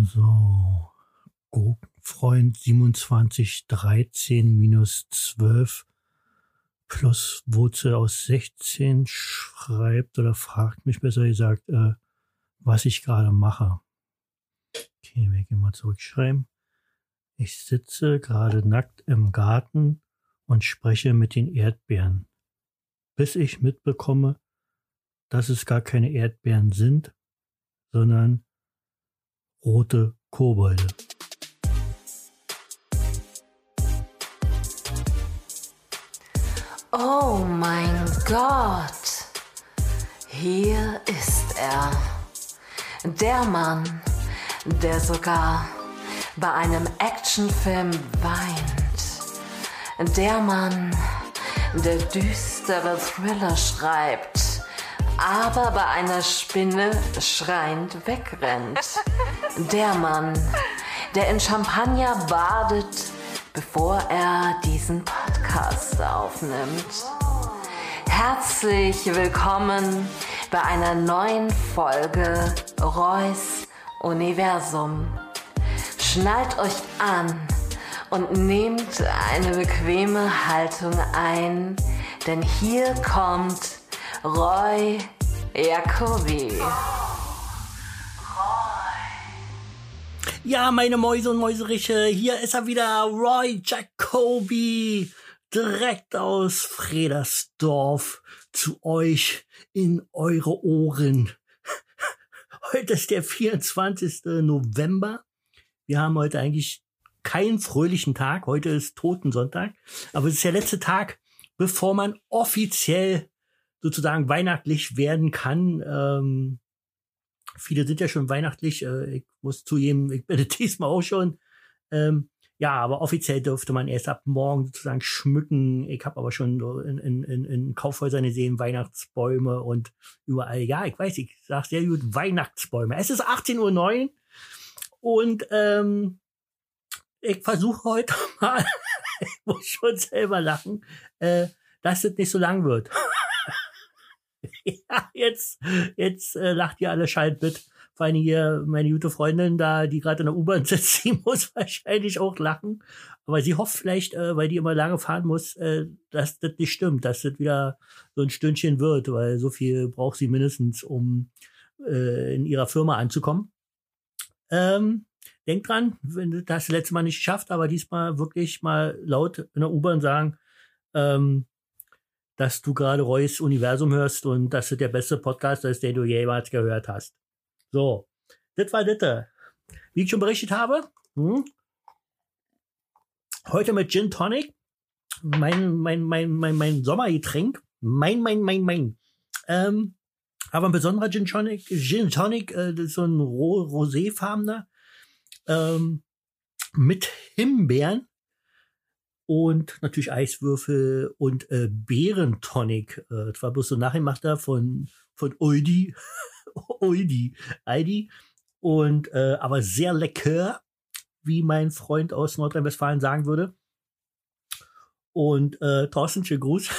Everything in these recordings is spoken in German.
So, Gurkenfreund 27, 13 minus 12 plus Wurzel aus 16 schreibt oder fragt mich besser gesagt, äh, was ich gerade mache. Okay, wir gehen mal zurückschreiben. Ich sitze gerade nackt im Garten und spreche mit den Erdbeeren, bis ich mitbekomme, dass es gar keine Erdbeeren sind, sondern rote Kobolde. Oh mein Gott, hier ist er. Der Mann, der sogar bei einem Actionfilm weint. Der Mann, der düstere Thriller schreibt, aber bei einer Spinne schreiend wegrennt. Der Mann, der in Champagner badet, bevor er diesen Podcast aufnimmt. Herzlich willkommen bei einer neuen Folge Reus Universum. Schnallt euch an und nehmt eine bequeme Haltung ein, denn hier kommt Roy Jacobi. Ja, meine Mäuse und Mäuseriche, hier ist er wieder, Roy Jacobi, direkt aus Fredersdorf zu euch in eure Ohren. Heute ist der 24. November. Wir haben heute eigentlich keinen fröhlichen Tag. Heute ist Totensonntag. Aber es ist der letzte Tag, bevor man offiziell sozusagen weihnachtlich werden kann. Ähm, viele sind ja schon weihnachtlich. Äh, ich muss zugeben, ich bin diesmal auch schon. Ähm, ja, aber offiziell dürfte man erst ab morgen sozusagen schmücken. Ich habe aber schon in, in, in, in Kaufhäusern gesehen Weihnachtsbäume und überall. Ja, ich weiß, ich sag sehr gut Weihnachtsbäume. Es ist 18.09 Uhr und ähm, ich versuche heute mal, ich muss schon selber lachen, äh, dass es nicht so lang wird. ja, jetzt, jetzt äh, lacht ihr alle schalt mit. Vor allem hier meine gute Freundin da, die gerade in der U-Bahn sitzt, die muss wahrscheinlich auch lachen. Aber sie hofft vielleicht, äh, weil die immer lange fahren muss, äh, dass das nicht stimmt, dass das wieder so ein Stündchen wird, weil so viel braucht sie mindestens, um äh, in ihrer Firma anzukommen. Ähm, denk dran, wenn du das letzte Mal nicht geschafft, aber diesmal wirklich mal laut in der U-Bahn sagen, ähm, dass du gerade Reus Universum hörst und dass es der beste Podcast ist, den du jemals gehört hast. So, das war das. Wie ich schon berichtet habe, hm, heute mit Gin Tonic, mein, mein, mein, mein, mein Sommergetränk, mein, mein, mein, mein. Ähm, aber ein besonderer Gin Tonic, Gin Tonic, äh, das ist so ein ro roséfarbener, ähm, mit Himbeeren und natürlich Eiswürfel und äh, Beerentonic. Äh, das war bloß so nachgemachter von, von Oidi. Oidi. Eidi. Und äh, aber sehr lecker, wie mein Freund aus Nordrhein-Westfalen sagen würde. Und äh, Thorsten, schönen Gruß.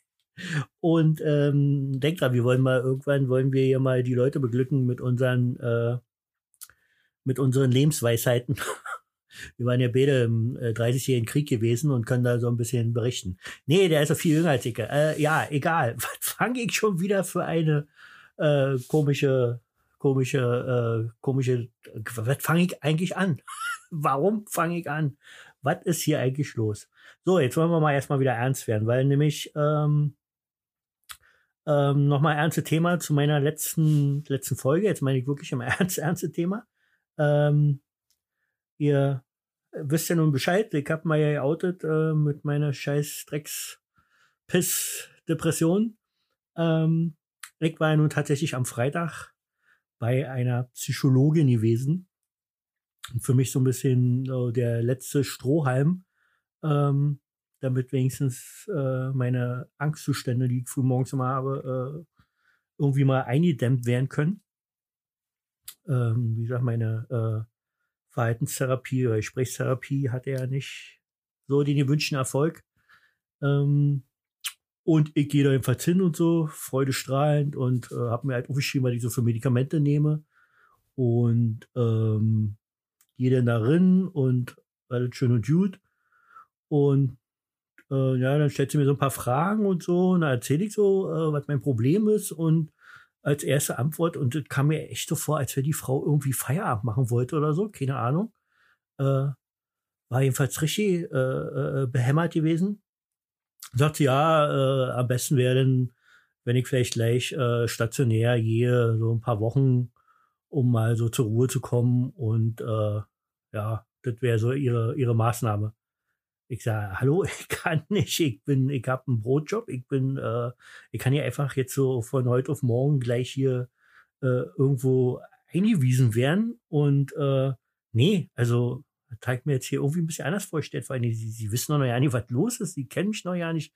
und ähm, denk dran, wir wollen mal irgendwann wollen wir hier mal die Leute beglücken mit unseren äh, mit unseren Lebensweisheiten. Wir waren ja beide im äh, 30-jährigen Krieg gewesen und können da so ein bisschen berichten. Nee, der ist ja viel jünger als ich. Äh, ja, egal. Was fange ich schon wieder für eine äh, komische, komische, äh, komische, was fange ich eigentlich an? Warum fange ich an? Was ist hier eigentlich los? So, jetzt wollen wir mal erstmal wieder ernst werden, weil nämlich ähm, ähm, nochmal ernste Thema zu meiner letzten, letzten Folge. Jetzt meine ich wirklich im Ernst, ernste Thema. Ähm, ihr wisst ja nun Bescheid, ich hab mal ja geoutet äh, mit meiner scheiß Drecks Piss Depression. Ähm, ich war ja nun tatsächlich am Freitag bei einer Psychologin gewesen. Für mich so ein bisschen äh, der letzte Strohhalm, ähm, damit wenigstens äh, meine Angstzustände, die ich früh morgens immer habe, äh, irgendwie mal eingedämmt werden können. Ähm, wie gesagt, meine äh, Verhaltenstherapie oder Gesprächstherapie hatte ja nicht so den gewünschten Erfolg. Ähm, und ich gehe da jedenfalls hin und so, freudestrahlend und äh, habe mir halt aufgeschrieben, was ich so für Medikamente nehme. und ähm, gehe dann darin und alles schön und gut. Und äh, ja, dann stellt sie mir so ein paar Fragen und so, und dann erzähle ich so, äh, was mein Problem ist und als erste Antwort und es kam mir echt so vor, als wenn die Frau irgendwie Feierabend machen wollte oder so, keine Ahnung. Äh, war jedenfalls richtig äh, äh, behämmert gewesen. Sagt sie, ja, äh, am besten wäre denn, wenn ich vielleicht gleich äh, stationär gehe, so ein paar Wochen, um mal so zur Ruhe zu kommen und äh, ja, das wäre so ihre, ihre Maßnahme. Ich sage, hallo, ich kann nicht, ich bin, ich habe einen Brotjob, ich bin, äh, ich kann ja einfach jetzt so von heute auf morgen gleich hier äh, irgendwo eingewiesen werden. Und äh, nee, also zeigt mir jetzt hier irgendwie ein bisschen anders vorgestellt, weil sie, sie wissen noch ja nicht, was los ist, sie kennen mich noch ja nicht,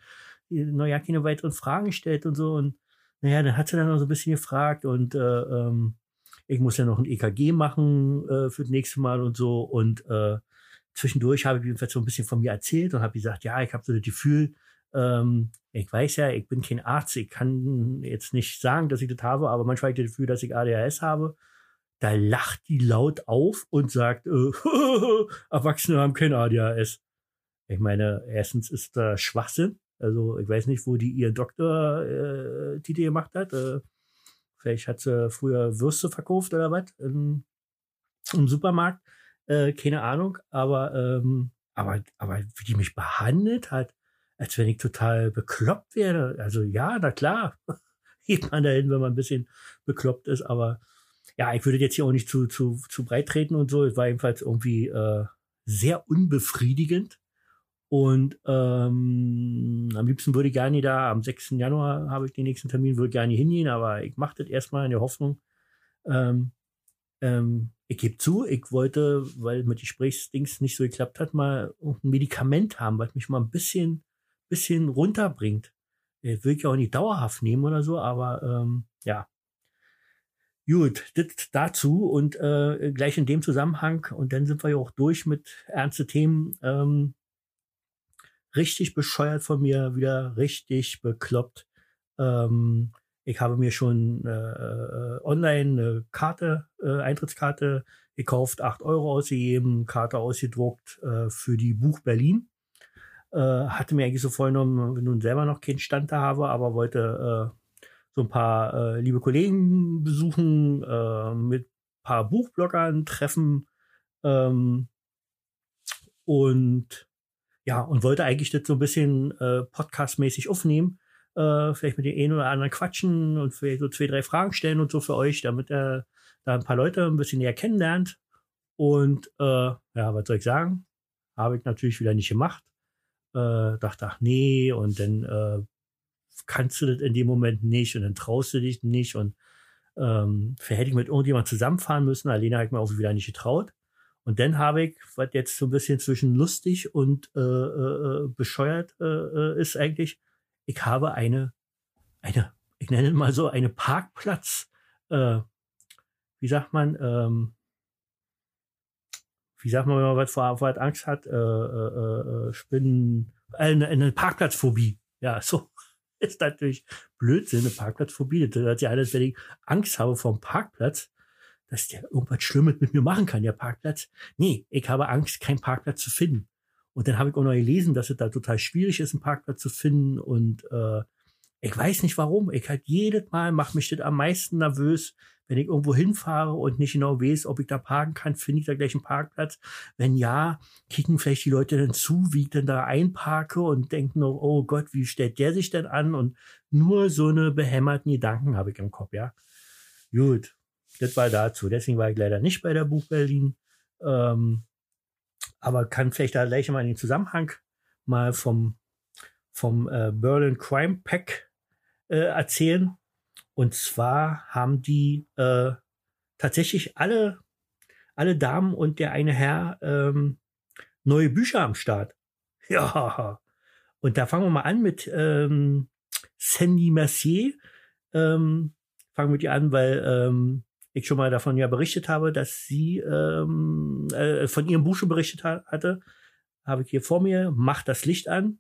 die noch ja keine weiteren Fragen gestellt und so. Und naja, dann hat sie dann noch so ein bisschen gefragt und äh, ähm, ich muss ja noch ein EKG machen äh, für das nächste Mal und so. Und äh, zwischendurch habe ich jedenfalls so ein bisschen von mir erzählt und habe gesagt, ja, ich habe so das Gefühl, ähm, ich weiß ja, ich bin kein Arzt, ich kann jetzt nicht sagen, dass ich das habe, aber manchmal habe ich das Gefühl, dass ich ADHS habe. Da lacht die laut auf und sagt, äh, Erwachsene haben kein ADHS. Ich meine, erstens ist da Schwachsinn. Also ich weiß nicht, wo die ihren Doktor-Titel äh, gemacht hat. Äh, vielleicht hat sie früher Würste verkauft oder was im Supermarkt äh, keine Ahnung, aber, ähm, aber, aber wie die mich behandelt hat, als wenn ich total bekloppt wäre. Also ja, na klar, geht man dahin, wenn man ein bisschen bekloppt ist, aber ja, ich würde jetzt hier auch nicht zu, zu, zu breit treten und so. Es war jedenfalls irgendwie äh, sehr unbefriedigend. Und ähm, am liebsten würde ich gerne da, am 6. Januar habe ich den nächsten Termin, würde gerne hingehen, aber ich mache das erstmal in der Hoffnung, ähm, ähm, ich gebe zu, ich wollte, weil mit Gesprächsdings nicht so geklappt hat, mal ein Medikament haben, was mich mal ein bisschen, bisschen runterbringt. Ich will ich auch nicht dauerhaft nehmen oder so, aber ähm, ja. Gut, das dazu und äh, gleich in dem Zusammenhang, und dann sind wir ja auch durch mit ernste Themen. Ähm, richtig bescheuert von mir, wieder richtig bekloppt. Ähm, ich habe mir schon äh, äh, online eine Karte, äh, Eintrittskarte gekauft, acht Euro ausgegeben, Karte ausgedruckt äh, für die Buch Berlin. Äh, hatte mir eigentlich so vorgenommen, wenn nun selber noch keinen Stand da habe, aber wollte äh, so ein paar äh, liebe Kollegen besuchen, äh, mit paar Buchbloggern treffen ähm, und ja, und wollte eigentlich das so ein bisschen äh, podcastmäßig aufnehmen äh, vielleicht mit den einen oder anderen quatschen und vielleicht so zwei, drei Fragen stellen und so für euch, damit er da ein paar Leute ein bisschen näher kennenlernt. Und äh, ja, was soll ich sagen? Habe ich natürlich wieder nicht gemacht. Äh, dachte, ach nee, und dann äh, kannst du das in dem Moment nicht und dann traust du dich nicht und ähm, hätte ich mit irgendjemand zusammenfahren müssen. Habe ich mir auch wieder nicht getraut. Und dann habe ich, was jetzt so ein bisschen zwischen lustig und äh, äh, äh bescheuert äh, äh, ist eigentlich, ich habe eine, eine, ich nenne mal so eine Parkplatz, äh, wie sagt man, ähm, wie sagt man, wenn man was vor, vor Angst hat, äh, äh, äh, Spinnen, eine, eine Parkplatzphobie. Ja, so ist natürlich Blödsinn, eine Parkplatzphobie. Das hört sich alles, wenn ich Angst habe vor dem Parkplatz, dass der irgendwas Schlimmes mit mir machen kann, der Parkplatz. Nee, ich habe Angst, keinen Parkplatz zu finden. Und dann habe ich auch noch gelesen, dass es da total schwierig ist, einen Parkplatz zu finden. Und äh, ich weiß nicht warum. Ich halt jedes Mal macht mich das am meisten nervös, wenn ich irgendwo hinfahre und nicht genau weiß, ob ich da parken kann, finde ich da gleich einen Parkplatz. Wenn ja, kicken vielleicht die Leute dann zu, wie ich denn da einparke und denken noch, oh Gott, wie stellt der sich denn an? Und nur so eine behämmerten Gedanken habe ich im Kopf, ja. Gut, das war dazu. Deswegen war ich leider nicht bei der Buch Berlin. Ähm, aber kann vielleicht da gleich mal in den Zusammenhang mal vom, vom äh, Berlin Crime Pack äh, erzählen. Und zwar haben die äh, tatsächlich alle, alle Damen und der eine Herr ähm, neue Bücher am Start. Ja. Und da fangen wir mal an mit ähm, Sandy Mercier. Ähm, fangen wir die an, weil ähm, ich schon mal davon ja berichtet habe, dass sie ähm, äh, von ihrem Buch schon berichtet ha hatte, habe ich hier vor mir, Macht das Licht an.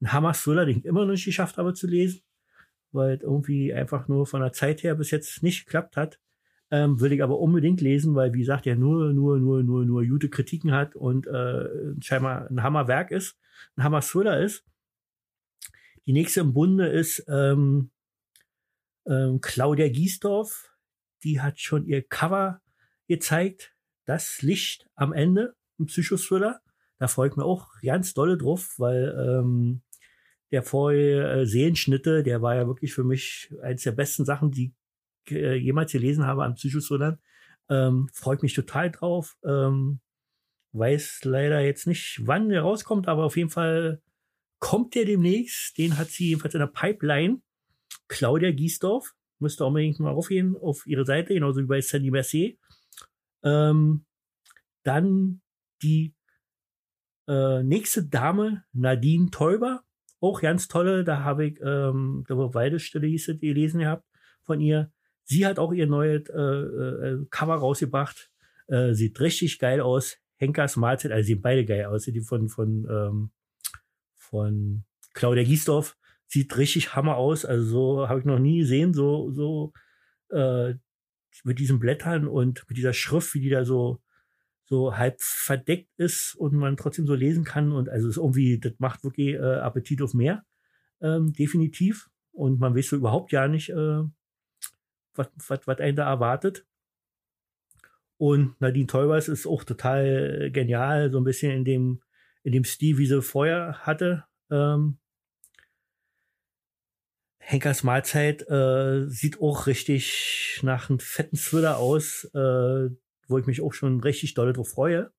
Ein Hammer-Thriller, den ich immer noch nicht geschafft habe zu lesen, weil irgendwie einfach nur von der Zeit her bis jetzt nicht geklappt hat. Ähm, will ich aber unbedingt lesen, weil, wie gesagt, er nur, nur, nur, nur, nur gute Kritiken hat und äh, scheinbar ein Hammerwerk ist, ein Hammer-Thriller ist. Die nächste im Bunde ist ähm, ähm, Claudia Giesdorf. Die hat schon ihr Cover gezeigt. Das Licht am Ende, ein Psychothriller. Da freue ich mich auch ganz dolle drauf, weil ähm, der vorher äh, Sehenschnitte, der war ja wirklich für mich eines der besten Sachen, die ich äh, jemals gelesen habe an Psychothrillern. Ähm, freut mich total drauf. Ähm, weiß leider jetzt nicht, wann der rauskommt, aber auf jeden Fall kommt der demnächst. Den hat sie jedenfalls in der Pipeline. Claudia Giesdorf. Müsste unbedingt mal aufgehen auf ihre Seite, genauso wie bei Sandy Mercier. Ähm, dann die äh, nächste Dame, Nadine Täuber. Auch ganz tolle, da habe ich, ähm, war Weidestelle hieß es, gelesen gehabt von ihr. Sie hat auch ihr neues äh, äh, Cover rausgebracht. Äh, sieht richtig geil aus. Henkers Mahlzeit, also sehen beide geil aus. Die von, von, ähm, von Claudia Giesdorf sieht richtig Hammer aus. Also so habe ich noch nie gesehen, so, so äh, mit diesen Blättern und mit dieser Schrift, wie die da so so halb verdeckt ist und man trotzdem so lesen kann. Und also ist irgendwie, das macht wirklich äh, Appetit auf mehr, ähm, definitiv. Und man weiß so überhaupt ja nicht, äh, was, was, was einen da erwartet. Und Nadine Teubers ist auch total genial, so ein bisschen in dem, in dem Stil, wie sie vorher hatte. Ähm, Henkers Mahlzeit äh, sieht auch richtig nach einem fetten Thriller aus. Äh, wo ich mich auch schon richtig doll drauf freue.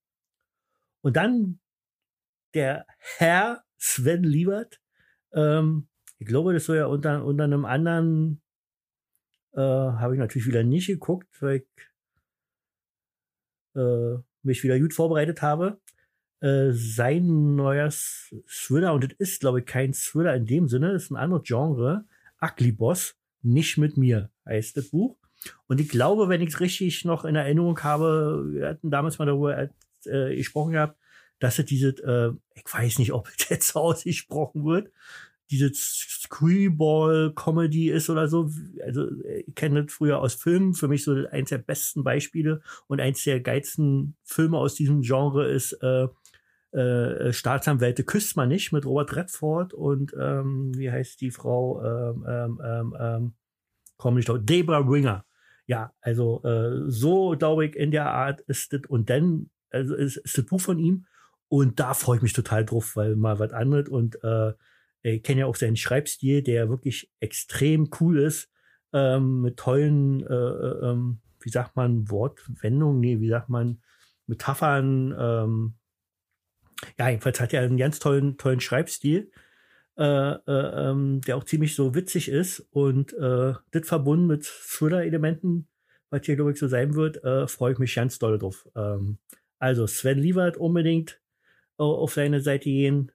Und dann der Herr Sven Liebert. Ähm, ich glaube, das soll ja unter, unter einem anderen, äh, habe ich natürlich wieder nicht geguckt, weil ich äh, mich wieder gut vorbereitet habe. Äh, sein neuer Thriller, und das ist, glaube ich, kein Thriller in dem Sinne, ist ein anderes Genre. Ugly Boss, nicht mit mir, heißt das Buch. Und ich glaube, wenn ich es richtig noch in Erinnerung habe, wir hatten damals mal darüber äh, gesprochen gehabt, dass es diese, äh, ich weiß nicht, ob es jetzt ausgesprochen wird, diese Screwball-Comedy ist oder so. Also ich kenne das früher aus Filmen. Für mich so eins der besten Beispiele und eins der geilsten Filme aus diesem Genre ist äh, äh, Staatsanwälte küsst man nicht mit Robert Redford und ähm, wie heißt die Frau? Ähm, ähm, ähm, ähm komm nicht drauf. Debra Winger. Ja, also äh, so glaube ich in der Art ist das und dann also ist, ist das Buch von ihm und da freue ich mich total drauf, weil mal was anderes und äh, ich kenne ja auch seinen Schreibstil, der wirklich extrem cool ist, ähm, mit tollen, äh, äh, ähm, wie sagt man, Wortwendungen, nee, wie sagt man, Metaphern. Ähm, ja, jedenfalls hat er einen ganz tollen, tollen Schreibstil äh, äh, ähm, der auch ziemlich so witzig ist und äh, das verbunden mit Thriller-Elementen, was hier glaube ich so sein wird, äh, freue ich mich ganz doll drauf. Ähm, also Sven Liebert unbedingt auf seine Seite gehen.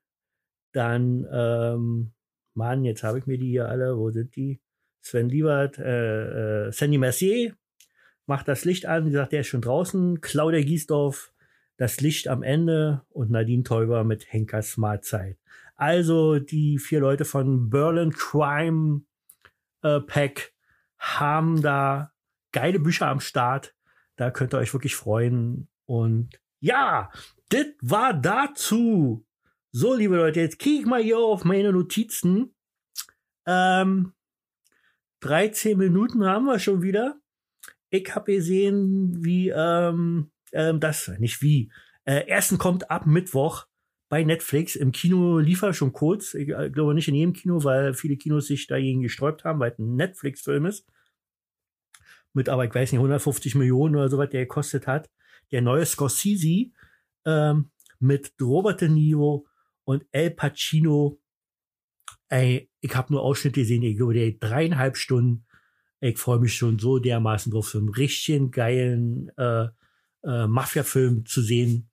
Dann, ähm, Mann, jetzt habe ich mir die hier alle, wo sind die? Sven Liebert, äh, äh, Sandy Mercier macht das Licht an, wie gesagt, der ist schon draußen. Claudia Giesdorf, das Licht am Ende und Nadine Teuber mit Henkers Mahlzeit. Also die vier Leute von Berlin Crime äh, Pack haben da geile Bücher am Start. Da könnt ihr euch wirklich freuen. Und ja, das war dazu. So, liebe Leute, jetzt kriege ich mal hier auf meine Notizen. Ähm, 13 Minuten haben wir schon wieder. Ich habe gesehen, wie ähm, ähm, das, nicht wie. Äh, ersten kommt ab Mittwoch bei Netflix. Im Kino lief er schon kurz. Ich äh, glaube nicht in jedem Kino, weil viele Kinos sich dagegen gesträubt haben, weil es ein Netflix-Film ist. Mit aber, ich weiß nicht, 150 Millionen oder so was der gekostet hat. Der neue Scorsese ähm, mit Robert De Niro und El Pacino. Ey, ich habe nur Ausschnitte gesehen. Ich glaube, der dreieinhalb Stunden. Ich freue mich schon so dermaßen drauf, so einen richtigen geilen äh, äh, Mafia-Film zu sehen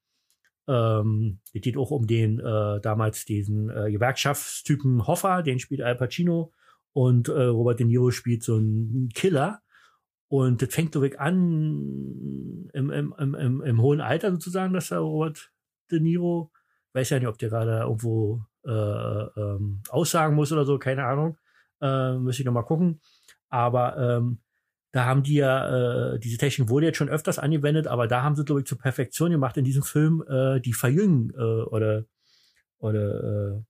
ähm, es geht auch um den äh, damals diesen äh, Gewerkschaftstypen Hoffa, den spielt Al Pacino und äh, Robert De Niro spielt so einen Killer. Und das fängt so weg an im, im, im, im, hohen Alter sozusagen, dass der Robert De Niro, weiß ja nicht, ob der gerade irgendwo äh, ähm, aussagen muss oder so, keine Ahnung. Äh, müsste ich noch mal gucken. Aber ähm, da haben die ja, äh, diese Technik wurde jetzt schon öfters angewendet, aber da haben sie, glaube ich, zur Perfektion gemacht in diesem Film, äh, die verjüngen äh, oder, oder äh,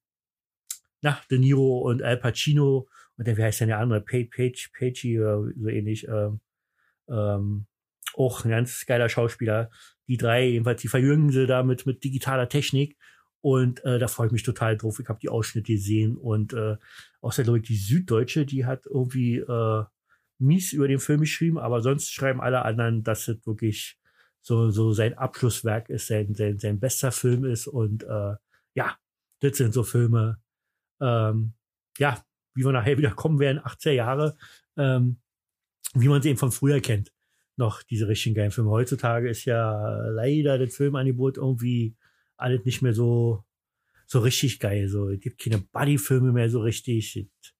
na, De Niro und Al Pacino und der, wie heißt denn der andere? Page, Page, Pagey oder so ähnlich. Ähm, ähm, auch ein ganz geiler Schauspieler. Die drei, jedenfalls, die verjüngen sie da mit, mit digitaler Technik. Und äh, da freue ich mich total drauf. Ich habe die Ausschnitte gesehen und äh, außer glaube ich die Süddeutsche, die hat irgendwie äh, mies über den Film geschrieben, aber sonst schreiben alle anderen, dass es wirklich so, so sein Abschlusswerk ist, sein, sein, sein bester Film ist. Und äh, ja, das sind so Filme, ähm, ja, wie wir nachher wieder kommen werden, 80er Jahre, ähm, wie man sie eben von früher kennt. Noch diese richtigen geilen Filme. Heutzutage ist ja leider das Filmangebot irgendwie alles nicht mehr so, so richtig geil. So, es gibt keine Buddy-Filme mehr so richtig. Es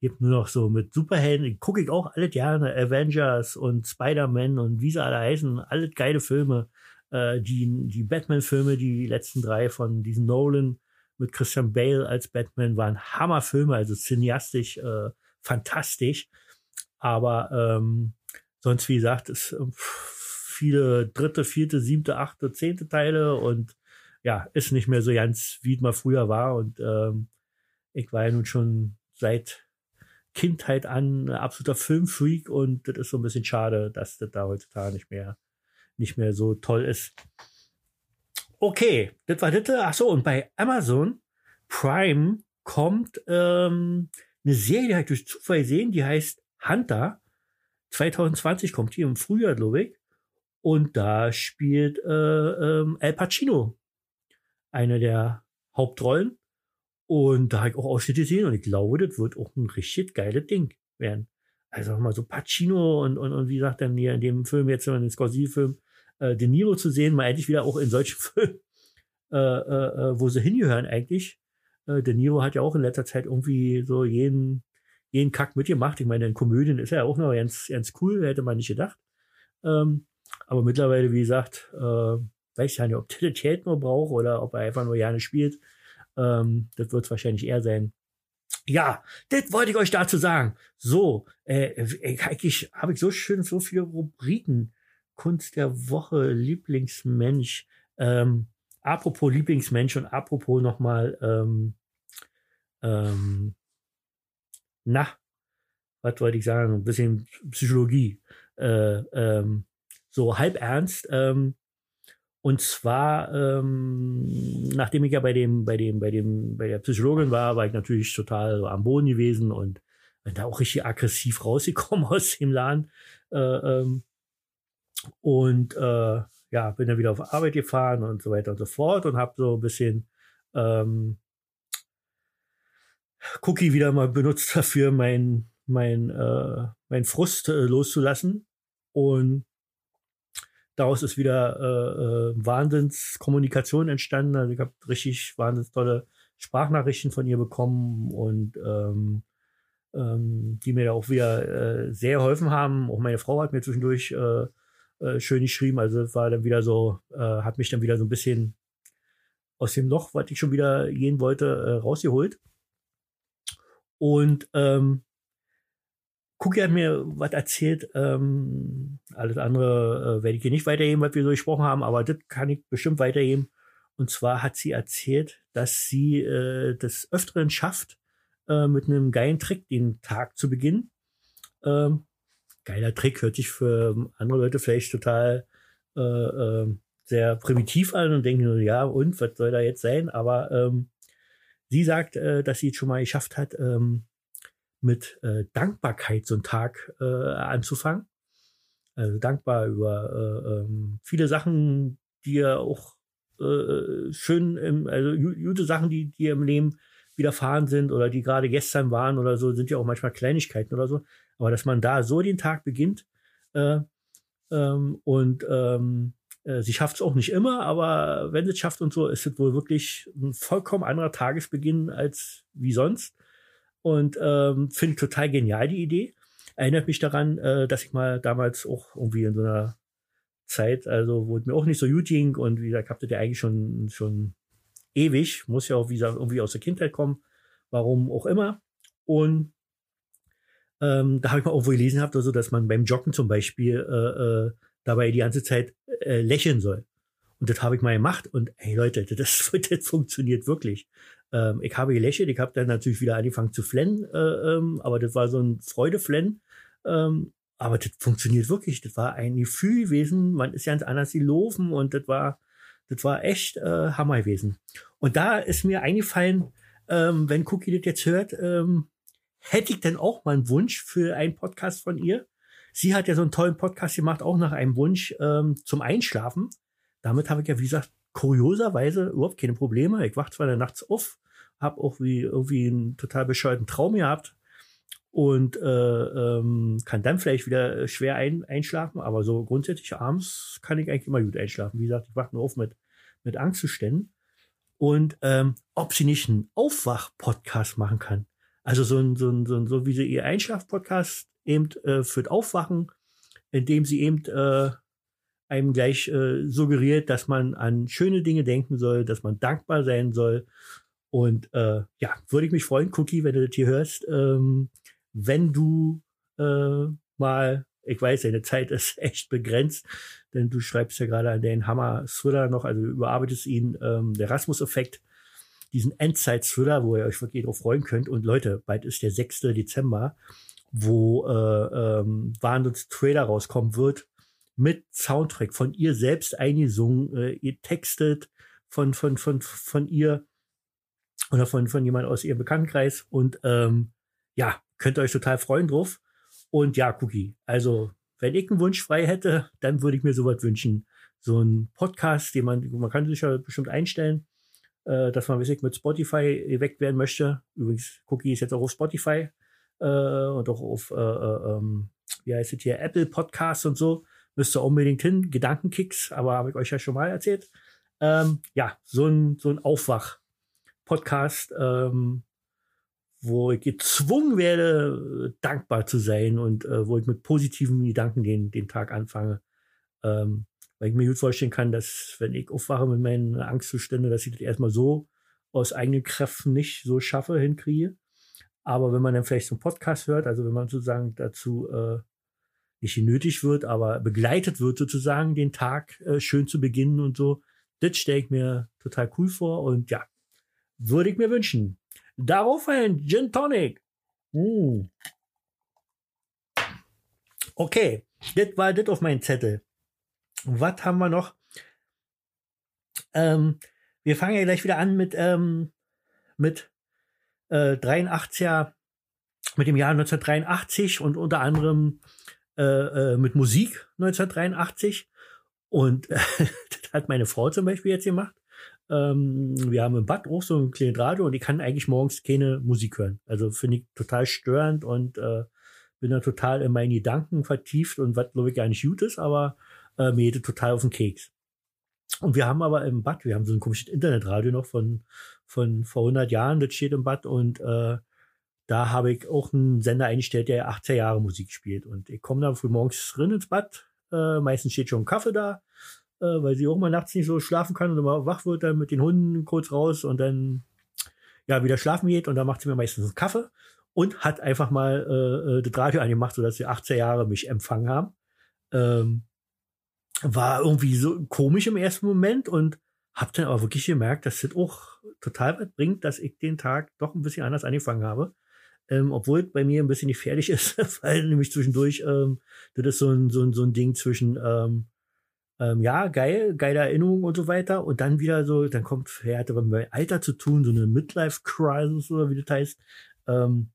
gibt nur noch so mit Superhelden. Gucke ich auch alle gerne. Avengers und Spider-Man und wie sie alle heißen. Alle geile Filme. Äh, die, die Batman-Filme, die letzten drei von diesen Nolan mit Christian Bale als Batman waren Hammerfilme, also cineastisch äh, fantastisch. Aber ähm, sonst, wie gesagt, ist äh, viele dritte, vierte, siebte, achte, zehnte Teile und ja, ist nicht mehr so ganz, wie es mal früher war. Und ähm, ich war ja nun schon seit Kindheit an absoluter Filmfreak und das ist so ein bisschen schade, dass das da heutzutage nicht mehr, nicht mehr so toll ist. Okay, das war das. Ach so, und bei Amazon Prime kommt ähm, eine Serie, die habe ich durch Zufall gesehen, die heißt Hunter. 2020 kommt hier im Frühjahr, glaube ich. Und da spielt äh, ähm, Al Pacino eine der Hauptrollen. Und da habe ich auch Ausschnitte gesehen und ich glaube, das wird auch ein richtig geiles Ding werden. Also mal so Pacino und, und, und wie gesagt dann hier in dem Film jetzt, in den Scorsese-Film, äh, De Niro zu sehen, mal endlich wieder auch in solchen Filmen, äh, äh, äh, wo sie hingehören eigentlich. Äh, De Niro hat ja auch in letzter Zeit irgendwie so jeden, jeden Kack mitgemacht. Ich meine, in Komödien ist er ja auch noch ganz, ganz cool, hätte man nicht gedacht. Ähm, aber mittlerweile, wie gesagt, äh, weiß ich ja nicht, ob der das nur braucht oder ob er einfach nur gerne spielt. Ähm, das wird es wahrscheinlich eher sein. Ja, das wollte ich euch dazu sagen. So, äh, eigentlich habe ich so schön so viele Rubriken. Kunst der Woche, Lieblingsmensch. Ähm, apropos Lieblingsmensch und apropos nochmal, ähm, ähm, na, was wollte ich sagen? Ein bisschen Psychologie. Äh, ähm, so halb ernst. Ähm, und zwar, ähm, nachdem ich ja bei dem, bei dem, bei dem, bei der Psychologin war, war ich natürlich total am Boden gewesen und bin da auch richtig aggressiv rausgekommen aus dem Laden. Äh, ähm, und äh, ja, bin dann wieder auf Arbeit gefahren und so weiter und so fort und habe so ein bisschen ähm, Cookie wieder mal benutzt dafür, mein, mein, äh, mein Frust äh, loszulassen. Und daraus ist wieder äh, äh, Wahnsinnskommunikation entstanden. Also ich habe richtig wahnsinns tolle Sprachnachrichten von ihr bekommen und ähm, ähm, die mir da auch wieder äh, sehr geholfen haben. Auch meine Frau hat mir zwischendurch äh, äh, schön geschrieben. Also war dann wieder so, äh, hat mich dann wieder so ein bisschen aus dem Loch, was ich schon wieder gehen wollte, äh, rausgeholt. Und ähm, Cookie hat mir was erzählt. Ähm, alles andere äh, werde ich hier nicht weitergeben, was wir so gesprochen haben, aber das kann ich bestimmt weitergeben. Und zwar hat sie erzählt, dass sie äh, des Öfteren schafft, äh, mit einem geilen Trick den Tag zu beginnen. Ähm, geiler Trick hört sich für andere Leute vielleicht total äh, äh, sehr primitiv an und denken, ja, und was soll da jetzt sein? Aber ähm, sie sagt, äh, dass sie es schon mal geschafft hat, ähm, mit äh, Dankbarkeit so einen Tag äh, anzufangen. Also dankbar über äh, ähm, viele Sachen, die ja auch äh, schön, im, also gute Sachen, die dir im Leben widerfahren sind oder die gerade gestern waren oder so, sind ja auch manchmal Kleinigkeiten oder so. Aber dass man da so den Tag beginnt äh, ähm, und ähm, äh, sie schafft es auch nicht immer, aber wenn sie es schafft und so, ist es wohl wirklich ein vollkommen anderer Tagesbeginn als wie sonst. Und ähm, finde total genial die Idee. Erinnert mich daran, äh, dass ich mal damals auch irgendwie in so einer Zeit, also wo es mir auch nicht so gut ging und wie gesagt, habt ihr eigentlich schon, schon ewig, muss ja auch wie gesagt, irgendwie aus der Kindheit kommen, warum auch immer. Und Ähm, da habe ich mal irgendwo gelesen gehabt, also, dass man beim Joggen zum Beispiel äh, äh, dabei die ganze Zeit äh, lächeln soll. Und das habe ich mal gemacht. Und hey Leute, das, das funktioniert wirklich. Ähm, ich habe gelächelt, ich habe dann natürlich wieder angefangen zu flennen, äh, ähm, aber das war so ein Freudeflennen. Ähm, aber das funktioniert wirklich. Das war ein Gefühl gewesen. Man ist ganz anders gelaufen und das war, das war echt äh, Hammer gewesen. Und da ist mir eingefallen, ähm, wenn Cookie das jetzt hört, ähm, hätte ich denn auch mal einen Wunsch für einen Podcast von ihr. Sie hat ja so einen tollen Podcast gemacht, auch nach einem Wunsch ähm, zum Einschlafen. Damit habe ich ja, wie gesagt, kurioserweise überhaupt keine Probleme. Ich wache zwar nachts auf, habe auch wie irgendwie einen total bescheuerten Traum gehabt und äh, ähm, kann dann vielleicht wieder schwer ein, einschlafen, aber so grundsätzlich abends kann ich eigentlich immer gut einschlafen. Wie gesagt, ich wache nur auf mit, mit Angstzuständen. Und ähm, ob sie nicht einen Aufwach-Podcast machen kann. Also so ein, so ein, so, ein, so wie sie ihr Einschlaf-Podcast eben äh, führt Aufwachen, indem sie eben äh, einem gleich äh, suggeriert, dass man an schöne Dinge denken soll, dass man dankbar sein soll. Und äh, ja, würde ich mich freuen, Cookie, wenn du das hier hörst, ähm, wenn du äh, mal, ich weiß, deine Zeit ist echt begrenzt, denn du schreibst ja gerade an den Hammer-Thriller noch, also überarbeitest ihn, ähm, der Rasmus-Effekt, diesen Endzeit-Thriller, wo ihr euch wirklich auch freuen könnt. Und Leute, bald ist der 6. Dezember, wo äh, ähm, Wahnsinns Trailer rauskommen wird mit Soundtrack von ihr selbst eingesungen, äh, ihr textet von, von, von, von ihr oder von, von jemand aus ihrem Bekanntenkreis und ähm, ja, könnt ihr euch total freuen drauf. Und ja, Cookie, also wenn ich einen Wunsch frei hätte, dann würde ich mir sowas wünschen. So ein Podcast, den man, man kann sich ja bestimmt einstellen, äh, dass man weiß mit Spotify geweckt werden möchte. Übrigens, Cookie ist jetzt auch auf Spotify äh, und auch auf, äh, äh, ähm, wie heißt es hier, Apple Podcasts und so müsst ihr unbedingt hin. Gedankenkicks, aber habe ich euch ja schon mal erzählt. Ähm, ja, so ein, so ein Aufwach-Podcast, ähm, wo ich gezwungen werde, dankbar zu sein und äh, wo ich mit positiven Gedanken den, den Tag anfange. Ähm, weil ich mir gut vorstellen kann, dass wenn ich aufwache mit meinen Angstzuständen, dass ich das erstmal so aus eigenen Kräften nicht so schaffe, hinkriege. Aber wenn man dann vielleicht so einen Podcast hört, also wenn man sozusagen dazu äh, nicht genötigt wird, aber begleitet wird sozusagen, den Tag äh, schön zu beginnen und so. Das stelle ich mir total cool vor und ja, würde ich mir wünschen. Darauf ein Gin Tonic. Mm. Okay, das war das auf meinem Zettel. Was haben wir noch? Ähm, wir fangen ja gleich wieder an mit, ähm, mit äh, 83er, mit dem Jahr 1983 und unter anderem äh, äh, mit Musik 1983. Und äh, das hat meine Frau zum Beispiel jetzt gemacht. Ähm, wir haben im Bad auch so ein kleines Radio und ich kann eigentlich morgens keine Musik hören. Also finde ich total störend und äh, bin da total in meine Gedanken vertieft und was glaube ich gar nicht gut ist, aber äh, mir geht total auf den Keks. Und wir haben aber im Bad, wir haben so ein komisches Internetradio noch von, von vor 100 Jahren, das steht im Bad und äh, da habe ich auch einen Sender eingestellt, der 80er Jahre Musik spielt. Und ich komme da früh morgens drin ins Bad. Äh, meistens steht schon ein Kaffee da, äh, weil sie auch mal nachts nicht so schlafen kann und immer wach wird, dann mit den Hunden kurz raus und dann ja wieder schlafen geht. Und dann macht sie mir meistens einen Kaffee und hat einfach mal äh, äh das Radio angemacht, sodass sie 80er Jahre mich empfangen haben. Ähm, war irgendwie so komisch im ersten Moment und hab dann aber wirklich gemerkt, dass das auch total was bringt, dass ich den Tag doch ein bisschen anders angefangen habe ähm, obwohl bei mir ein bisschen gefährlich ist, weil nämlich zwischendurch, ähm, das ist so ein, so ein, so ein Ding zwischen, ähm, ähm, ja, geil, geile Erinnerung und so weiter. Und dann wieder so, dann kommt, ja, hat aber mit Alter zu tun, so eine Midlife-Crisis oder wie das heißt, ähm,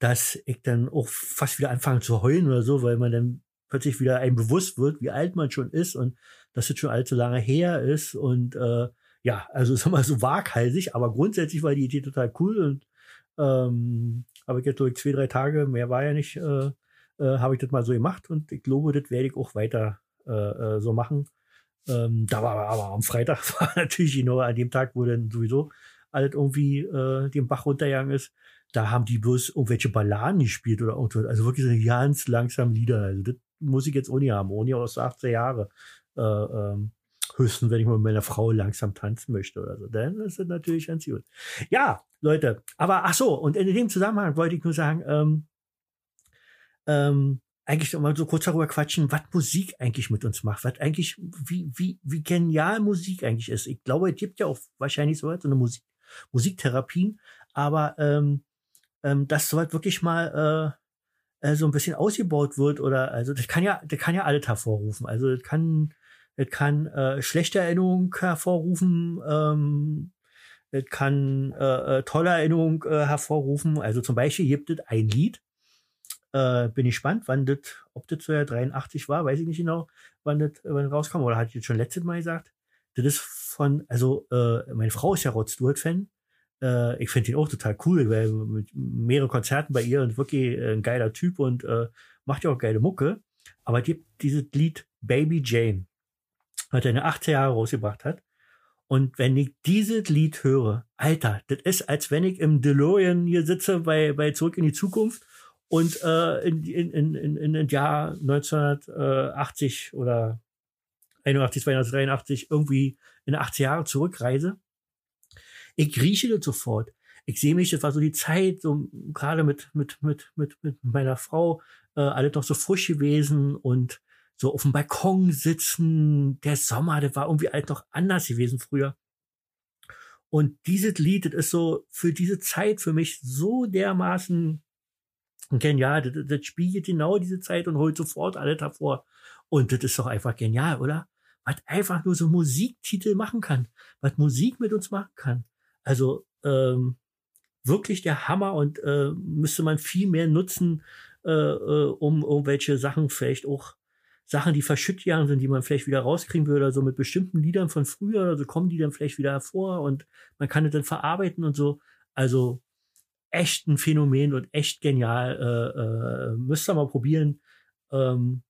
dass ich dann auch fast wieder anfange zu heulen oder so, weil man dann plötzlich wieder einem bewusst wird, wie alt man schon ist und dass es schon allzu lange her ist und äh, ja, also ist immer so waghalsig, aber grundsätzlich war die Idee total cool und ähm, ich jetzt durch zwei, drei Tage, mehr war ja nicht, äh, äh, habe ich das mal so gemacht und ich glaube, das werde ich auch weiter äh, äh so machen. Ähm, da war aber am Freitag war natürlich genau an dem Tag, wo dann sowieso alles irgendwie äh, den Bach runtergegangen ist. Da haben die bloß irgendwelche Balladen gespielt oder irgendwas. Also wirklich so ganz langsam Lieder. Also das muss ich jetzt ohne haben, ohne aus 18 Jahre. Äh, ähm, höchstens, wenn ich mit meiner Frau langsam tanzen möchte oder so. Dann ist das natürlich ganz gut. Ja, Leute, aber ach so, und in dem Zusammenhang wollte ich nur sagen, ähm, ähm, eigentlich mal so kurz darüber quatschen, was Musik eigentlich mit uns macht, was eigentlich, wie, wie, wie genial Musik eigentlich ist. Ich glaube, es gibt ja auch wahrscheinlich so so eine Musik, Musiktherapien, aber ähm, ähm, dass so was wirklich mal äh, äh, so ein bisschen ausgebaut wird oder also das kann ja, das kann ja alles hervorrufen. Also das kann, das kann äh, schlechte Erinnerungen hervorrufen, ähm, das kann äh, äh, tolle Erinnerungen äh, hervorrufen. Also zum Beispiel gibt es ein Lied, äh, bin ich gespannt, wann das, ob das so ja 83 war, weiß ich nicht genau, wann das, wann das rauskam. Oder hatte ich jetzt schon letztes Mal gesagt? Das ist von, also äh, meine Frau ist ja Rod Stewart-Fan. Äh, ich finde ihn auch total cool, weil mit mehreren Konzerten bei ihr und wirklich äh, ein geiler Typ und äh, macht ja auch geile Mucke. Aber die, dieses Lied Baby Jane, was er in den 80er Jahren rausgebracht hat. Und wenn ich dieses Lied höre, Alter, das ist, als wenn ich im DeLorean hier sitze bei, bei Zurück in die Zukunft und äh, in, in, in, in, in in Jahr 1980 oder 81, 283 irgendwie in 80 Jahre zurückreise, ich rieche das sofort. Ich sehe mich, das war so die Zeit, so gerade mit, mit, mit, mit, mit meiner Frau, äh, alle doch so frisch gewesen und so auf dem Balkon sitzen, der Sommer, der war irgendwie halt noch anders gewesen früher. Und dieses Lied, das ist so für diese Zeit für mich so dermaßen genial. Das, das spiegelt genau diese Zeit und holt sofort alle davor. Und das ist doch einfach genial, oder? Was einfach nur so Musiktitel machen kann. Was Musik mit uns machen kann. Also ähm, wirklich der Hammer und äh, müsste man viel mehr nutzen, äh, äh, um irgendwelche Sachen vielleicht auch Sachen, die verschüttjahren sind, die man vielleicht wieder rauskriegen würde, so mit bestimmten Liedern von früher, oder so kommen die dann vielleicht wieder hervor und man kann es dann verarbeiten und so. Also echt ein Phänomen und echt genial. Äh, äh, müsst ihr mal probieren. Ähm,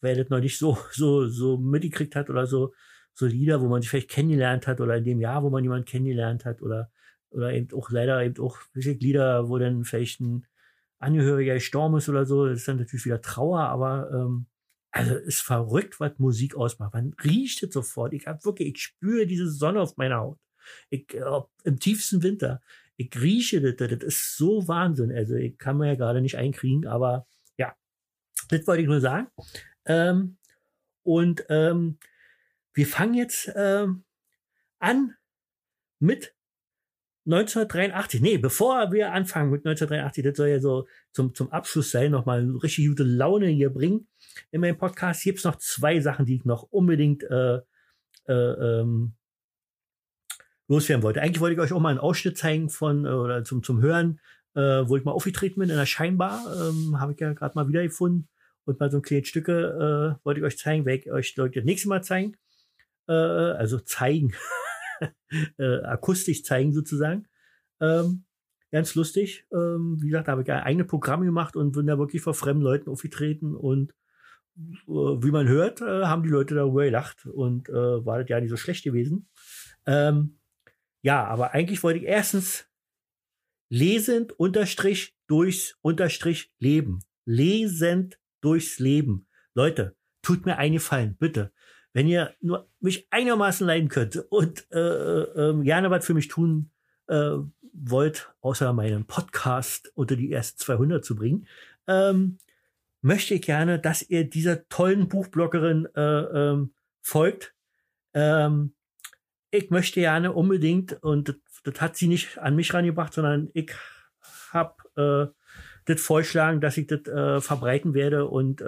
wer das noch nicht so, so, so mitgekriegt hat oder so, so Lieder, wo man sich vielleicht kennengelernt hat oder in dem Jahr, wo man jemanden kennengelernt hat oder, oder eben auch leider eben auch Lieder, wo dann vielleicht ein Angehöriger gestorben ist oder so, das ist dann natürlich wieder Trauer, aber ähm, also ist verrückt, was Musik ausmacht. Man riecht es sofort. Ich habe wirklich, ich spüre diese Sonne auf meiner Haut. Ich, äh, im tiefsten Winter ich rieche das, das ist so Wahnsinn. Also ich kann mir ja gerade nicht einkriegen, aber ja, das wollte ich nur sagen. Ähm, und ähm, wir fangen jetzt ähm, an mit 1983. Nee, bevor wir anfangen mit 1983, das soll ja so zum, zum Abschluss sein, nochmal richtig gute Laune hier bringen. In meinem Podcast gibt es noch zwei Sachen, die ich noch unbedingt äh, äh, ähm, loswerden wollte. Eigentlich wollte ich euch auch mal einen Ausschnitt zeigen von äh, oder zum zum Hören, äh, wo ich mal aufgetreten bin in der Scheinbar, ähm, habe ich ja gerade mal wieder gefunden und mal so ein kleines Stücke äh, wollte ich euch zeigen, werde ich euch das nächste Mal zeigen, äh, also zeigen, äh, akustisch zeigen sozusagen. Ähm, ganz lustig. Ähm, wie gesagt, da habe ich eigene Programme gemacht und bin da wirklich vor fremden Leuten aufgetreten und äh, wie man hört, äh, haben die Leute darüber gelacht und äh, war das ja nicht so schlecht gewesen. Ähm, ja, aber eigentlich wollte ich erstens lesend unterstrich durchs unterstrich Leben. Lesend durchs Leben. Leute, tut mir einen Gefallen, bitte. Wenn ihr nur mich einigermaßen leiden könnt und äh, äh, gerne was für mich tun äh, wollt, außer meinen Podcast unter die ersten 200 zu bringen, ähm, möchte ich gerne, dass ihr dieser tollen Buchbloggerin äh, ähm, folgt. Ähm, ich möchte gerne unbedingt, und das, das hat sie nicht an mich rangebracht, sondern ich habe äh, das vorschlagen, dass ich das äh, verbreiten werde und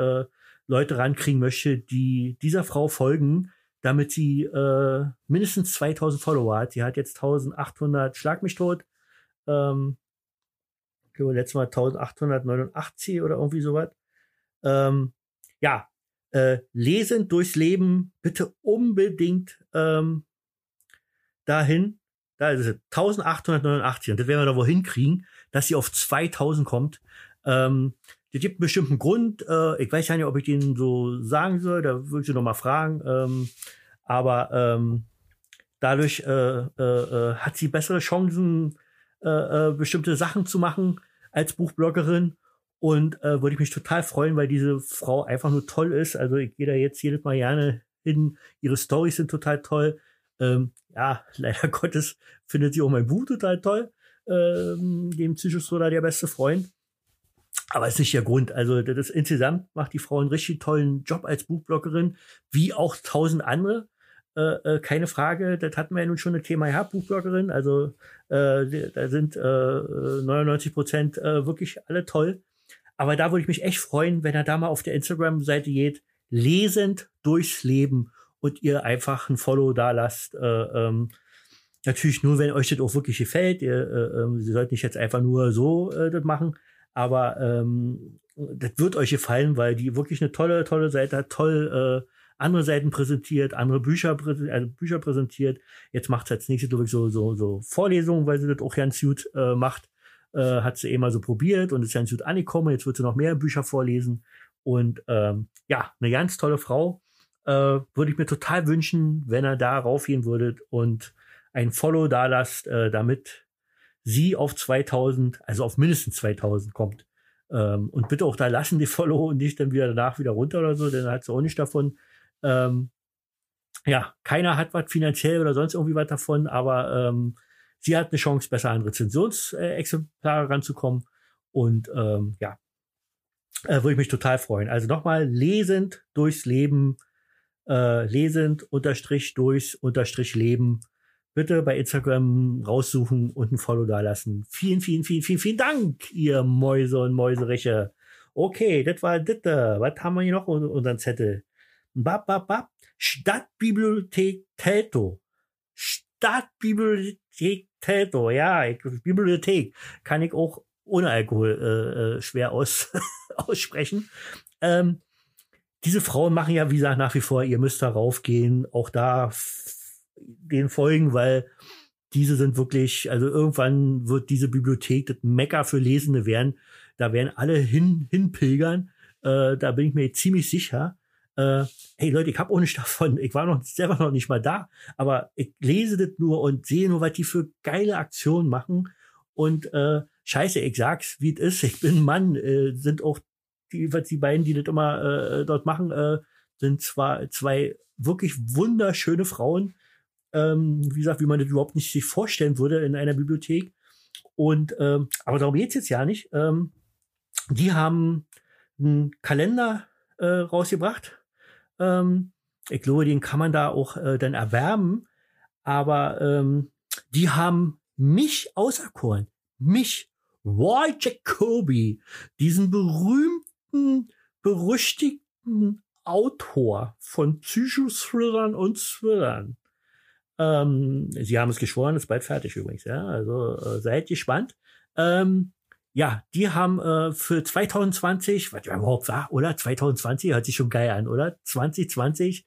Leute rankriegen möchte, die dieser Frau folgen, damit sie äh, mindestens 2000 Follower hat. Sie hat jetzt 1800, schlag mich tot. Ähm, ich glaube, letztes Mal 1889 oder irgendwie sowas. Ähm, ja, äh, lesen durchs Leben bitte unbedingt ähm, dahin, da ist es 1889 und das werden wir da wohin kriegen, dass sie auf 2000 kommt. Ähm, das gibt einen bestimmten Grund. Äh, ich weiß ja nicht, ob ich den so sagen soll. Da würde ich noch mal fragen. Ähm, aber ähm, dadurch äh, äh, äh hat sie bessere Chancen, äh, äh, bestimmte Sachen zu machen als Buchbloggerin. Und würde ich mich total freuen, weil diese Frau einfach nur toll ist. Also ich gehe da jetzt jedes Mal gerne hin. Ihre Stories sind total toll. Ähm, ja, leider Gottes findet sie auch mein Buch total toll. Ähm, dem Psychosoda der beste Freund. Aber es ist nicht der Grund. Also das ist, insgesamt macht die Frau einen richtig tollen Job als Buchbloggerin, wie auch tausend andere. Äh, äh, keine Frage, das hatten wir ja nun schon ein Thema gehabt, Buchbloggerin. Also äh, da sind äh, 99 Prozent äh, wirklich alle toll. Aber da würde ich mich echt freuen, wenn er da mal auf der Instagram-Seite geht, lesend durchs Leben und ihr einfach ein Follow da lasst. Äh, ähm, natürlich nur, wenn euch das auch wirklich gefällt. Ihr, äh, äh, ihr sollt nicht jetzt einfach nur so das machen, aber ähm, das wird euch gefallen, weil die wirklich eine tolle, tolle Seite hat, toll äh, andere Seiten präsentiert, andere Bücher, also Bücher präsentiert. Jetzt macht sie als nächstes, glaube ich, so, so, so Vorlesungen, weil sie das auch ganz gut äh, macht. Äh, hat sie eh mal so probiert und ist ganz gut angekommen. Jetzt wird sie noch mehr Bücher vorlesen. Und ähm, ja, eine ganz tolle Frau. Äh, würde ich mir total wünschen, wenn er da raufgehen würde und ein Follow da lasst, äh, damit sie auf 2000, also auf mindestens 2000 kommt. Ähm, und bitte auch da lassen die Follow und nicht dann wieder danach wieder runter oder so, denn dann hat sie auch nicht davon. Ähm, ja, keiner hat was finanziell oder sonst irgendwie was davon, aber ähm, sie hat eine Chance, besser an Rezensionsexemplare ranzukommen. Und ähm, ja, äh, würde ich mich total freuen. Also nochmal, lesend durchs Leben, äh, lesend unterstrich durchs unterstrich Leben bitte bei Instagram raussuchen und ein Follow da lassen. Vielen, vielen, vielen, vielen, vielen Dank, ihr Mäuse und Mäuseriche. Okay, das war das. Was haben wir hier noch unter unseren Zettel? Bap, bap, bap. Stadtbibliothek Telto. Stadtbibliothek Telto. Ja, Bibliothek kann ich auch ohne Alkohol äh, äh schwer aus, aussprechen. Ähm, diese Frauen machen ja, wie gesagt, nach wie vor, ihr müsst da raufgehen. Auch da den folgen, weil diese sind wirklich, also irgendwann wird diese Bibliothek das Mecker für Lesende werden. Da werden alle hin, hinpilgern. Äh, da bin ich mir ziemlich sicher. Äh, hey Leute, ich habe auch nicht davon, ich war noch selber noch nicht mal da, aber ich lese das nur und sehe nur, was die für geile Aktionen machen. Und äh, scheiße, ich sag's, wie es ist. Ich bin Mann, äh, sind auch die, was die beiden, die das immer äh, dort machen, äh, sind zwar zwei wirklich wunderschöne Frauen, ähm, wie gesagt, wie man das überhaupt nicht sich vorstellen würde in einer Bibliothek. Und ähm, aber darum geht's jetzt ja nicht. Ähm, die haben einen Kalender äh, rausgebracht. Ähm, ich glaube, den kann man da auch äh, dann erwerben. Aber ähm, die haben mich auserkoren. Mich, Roy Jacoby, diesen berühmten, berüchtigten Autor von Psychothrillern und Thrillern. Ähm, sie haben es geschworen, ist bald fertig übrigens, ja. Also äh, seid gespannt. Ähm, ja, die haben äh, für 2020, was ja überhaupt war, oder? 2020 hört sich schon geil an, oder? 2020,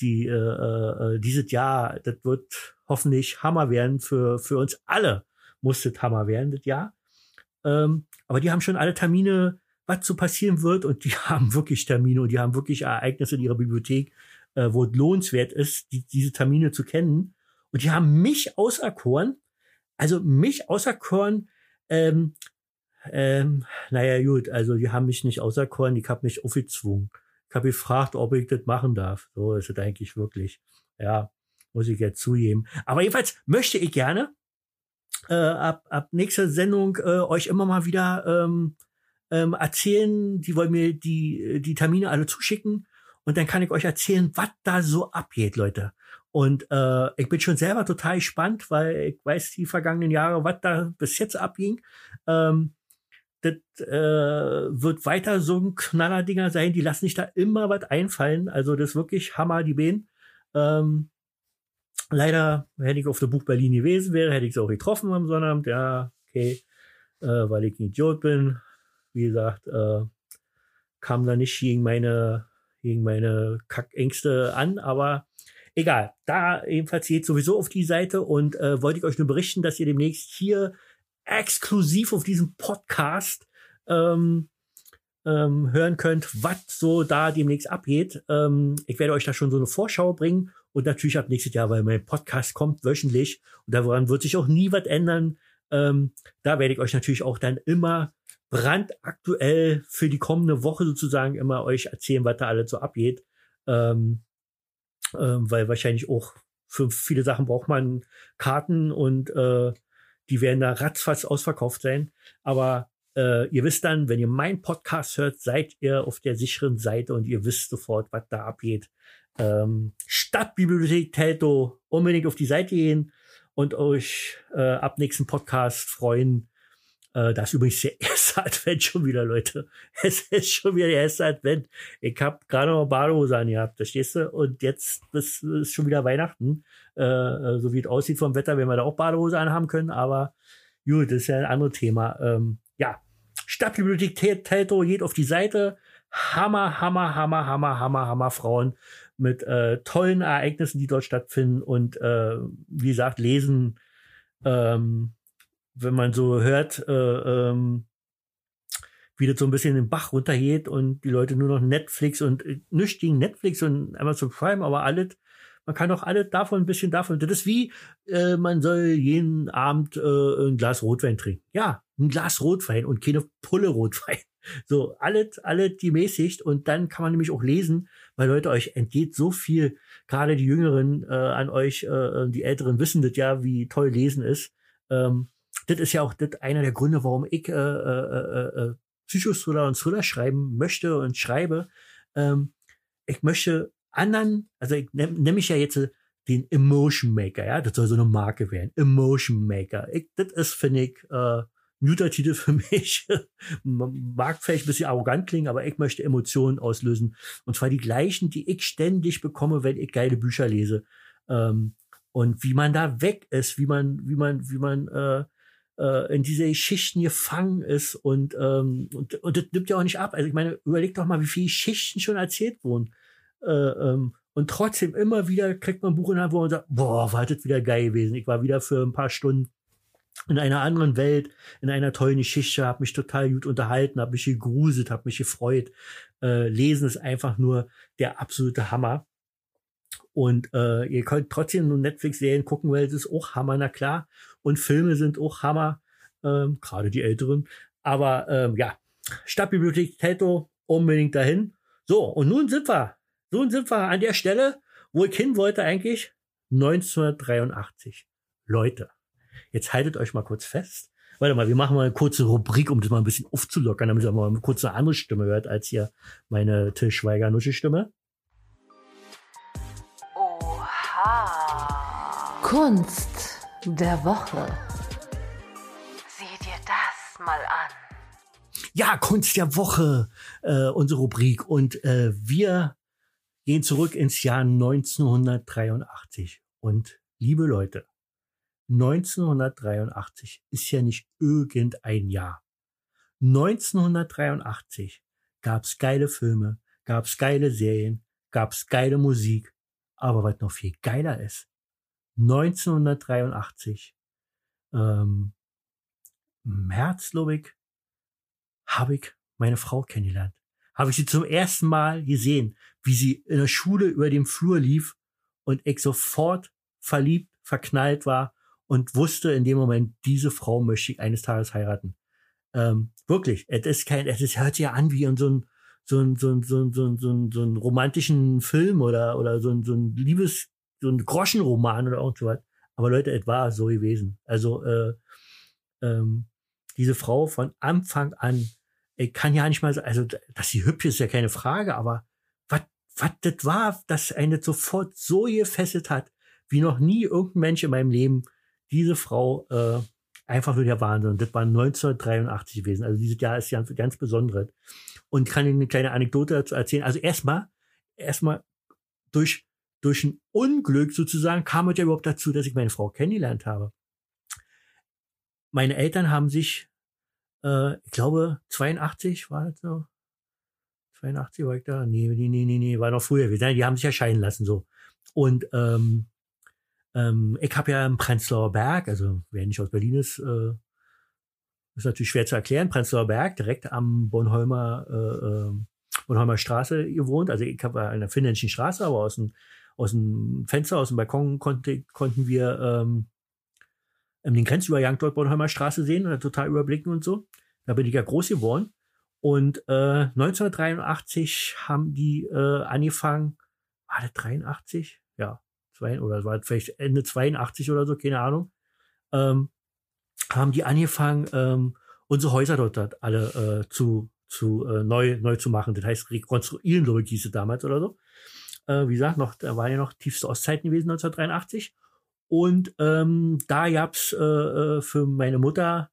die äh, äh, dieses Jahr, das wird hoffentlich Hammer werden für für uns alle. Muss das Hammer werden, das Jahr. Ähm, aber die haben schon alle Termine, was so passieren wird, und die haben wirklich Termine und die haben wirklich Ereignisse in ihrer Bibliothek, äh, wo es lohnenswert ist, die, diese Termine zu kennen. Und die haben mich auserkoren, also mich auserkoren, ähm, ähm, naja, gut, also die haben mich nicht auserkoren, ich habe mich aufgezwungen. Ich habe gefragt, ob ich das machen darf. So ist es eigentlich wirklich. Ja, muss ich jetzt zugeben. Aber jedenfalls möchte ich gerne äh, ab, ab nächster Sendung äh, euch immer mal wieder ähm, ähm, erzählen. Die wollen mir die, die Termine alle zuschicken und dann kann ich euch erzählen, was da so abgeht, Leute. Und äh, ich bin schon selber total gespannt, weil ich weiß die vergangenen Jahre, was da bis jetzt abging. Ähm, das äh, wird weiter so ein Knallerdinger sein. Die lassen sich da immer was einfallen. Also das ist wirklich Hammer, die Behen. Ähm, leider, hätte ich auf der Buch Berlin gewesen wäre, hätte ich sie auch getroffen am Sonnabend. Ja, okay, äh, weil ich ein Idiot bin. Wie gesagt, äh, kam da nicht gegen meine gegen meine Kackängste an, aber egal. Da ebenfalls geht sowieso auf die Seite und äh, wollte ich euch nur berichten, dass ihr demnächst hier exklusiv auf diesem Podcast ähm, ähm, hören könnt, was so da demnächst abgeht. Ähm, ich werde euch da schon so eine Vorschau bringen und natürlich ab nächstes Jahr, weil mein Podcast kommt wöchentlich und daran wird sich auch nie was ändern. Ähm, da werde ich euch natürlich auch dann immer brandaktuell für die kommende Woche sozusagen immer euch erzählen, was da alles so abgeht. Ähm, ähm, weil wahrscheinlich auch für viele Sachen braucht man Karten und äh, die werden da ratzfatz ausverkauft sein. Aber äh, ihr wisst dann, wenn ihr meinen Podcast hört, seid ihr auf der sicheren Seite und ihr wisst sofort, was da abgeht. Ähm, Stadtbibliothek Telto, unbedingt auf die Seite gehen und euch äh, ab nächsten Podcast freuen. Äh, das ist übrigens der erste Advent schon wieder, Leute. Es ist schon wieder der erste Advent. Ich habe gerade noch Badehose angehabt, verstehst du? Und jetzt das ist schon wieder Weihnachten. Äh, äh, so wie es aussieht vom Wetter, wenn wir da auch Badehose anhaben können. Aber gut, das ist ja ein anderes Thema. Ähm, ja, Stadtbibliothek Telto geht auf die Seite. Hammer, Hammer, Hammer, Hammer, Hammer, Hammer Frauen mit äh, tollen Ereignissen, die dort stattfinden und äh, wie gesagt, lesen, ähm, wenn man so hört, äh, ähm, wie das so ein bisschen den Bach runtergeht und die Leute nur noch Netflix und äh, nichts gegen Netflix und Amazon Prime, aber alles, man kann doch alles davon ein bisschen davon. Das ist wie, äh, man soll jeden Abend äh, ein Glas Rotwein trinken. Ja, ein Glas Rotwein und keine Pulle Rotwein. So, alles, alles die mäßigt und dann kann man nämlich auch lesen, weil Leute, euch entgeht so viel, gerade die Jüngeren äh, an euch, äh, die Älteren wissen das ja, wie toll Lesen ist. Ähm, das ist ja auch das einer der Gründe, warum ich äh, äh, äh, äh Psychothriller und Thriller schreiben möchte und schreibe. Ähm, ich möchte anderen, also ich nehme nehm ich ja jetzt den Emotion Maker, ja, das soll so eine Marke werden. Emotion Maker. Ich, das ist, finde ich, äh, Mutter-Titel für mich. Mag vielleicht ein bisschen arrogant klingen, aber ich möchte Emotionen auslösen. Und zwar die gleichen, die ich ständig bekomme, wenn ich geile Bücher lese. Ähm, und wie man da weg ist, wie man, wie man, wie man äh, äh, in diese Schichten gefangen ist und, ähm, und, und das nimmt ja auch nicht ab. Also ich meine, überleg doch mal, wie viele Schichten schon erzählt wurden. Äh, ähm, und trotzdem immer wieder kriegt man ein Buch in der Hand, wo man sagt, boah, war das wieder geil gewesen. Ich war wieder für ein paar Stunden in einer anderen Welt, in einer tollen Geschichte, habe mich total gut unterhalten, habe mich gegruselt, habe mich gefreut. Äh, Lesen ist einfach nur der absolute Hammer. Und äh, ihr könnt trotzdem nur Netflix-Serien gucken, weil es ist auch Hammer, na klar. Und Filme sind auch Hammer, ähm, gerade die älteren. Aber ähm, ja, Stadtbibliothek Telto, unbedingt dahin. So, und nun sind wir, nun sind wir an der Stelle, wo ich hin wollte eigentlich, 1983. Leute, Jetzt haltet euch mal kurz fest. Warte mal, wir machen mal eine kurze Rubrik, um das mal ein bisschen aufzulockern, damit ihr mal kurz eine andere Stimme hört als hier meine Till Schweiger-Nusche-Stimme. Kunst der Woche. Sieh dir das mal an. Ja, Kunst der Woche, äh, unsere Rubrik. Und äh, wir gehen zurück ins Jahr 1983. Und liebe Leute, 1983 ist ja nicht irgendein Jahr. 1983 gab's geile Filme, gab's geile Serien, gab's geile Musik. Aber was noch viel geiler ist, 1983, ähm, März, glaube ich, habe ich meine Frau kennengelernt. Habe ich sie zum ersten Mal gesehen, wie sie in der Schule über dem Flur lief und ich sofort verliebt, verknallt war und wusste in dem Moment, diese Frau möchte ich eines Tages heiraten. Ähm, wirklich, es ist kein, es hört sich ja an wie in so ein, so ein, so ein, so ein, so ein, so ein romantischen Film oder, oder so ein, so ein Liebes, so ein Groschenroman oder irgend so was. Aber Leute, es war so gewesen. Also, äh, ähm, diese Frau von Anfang an, ich kann ja nicht mal so, also, dass sie hübsch ist, ja keine Frage, aber was, was das war, dass eine sofort so gefesselt hat, wie noch nie irgendein Mensch in meinem Leben diese Frau äh, einfach nur der Wahnsinn. Das war 1983 gewesen. Also dieses Jahr ist ganz, ganz besonderes. Und kann Ihnen eine kleine Anekdote dazu erzählen. Also erstmal, erstmal durch, durch ein Unglück sozusagen kam es ja überhaupt dazu, dass ich meine Frau kennengelernt habe. Meine Eltern haben sich, äh, ich glaube, 82 war das so. 82 war ich da? Nee, nee, nee, nee, war noch früher. Die haben sich erscheinen lassen so. Und ähm, ähm, ich habe ja im Prenzlauer Berg, also wer nicht aus Berlin ist, äh, ist natürlich schwer zu erklären. Prenzlauer Berg, direkt am Bornholmer, äh, äh, Bornholmer Straße gewohnt. Also ich habe an der finnländischen Straße, aber aus dem, aus dem Fenster, aus dem Balkon konnte, konnten wir ähm, den Grenzübergang dort Bornholmer Straße sehen und total überblicken und so. Da bin ich ja groß geworden. Und äh, 1983 haben die äh, angefangen, war das 83? Ja, zwei, oder war vielleicht Ende 82 oder so, keine Ahnung, ähm, haben die angefangen, ähm, unsere Häuser dort, dort alle äh, zu, zu äh, neu, neu zu machen. Das heißt, rekonstruieren, glaube ich, hieß es damals oder so. Äh, wie gesagt, noch, da war ja noch tiefste Ostzeiten gewesen, 1983. Und ähm, da gab's äh, äh, für meine Mutter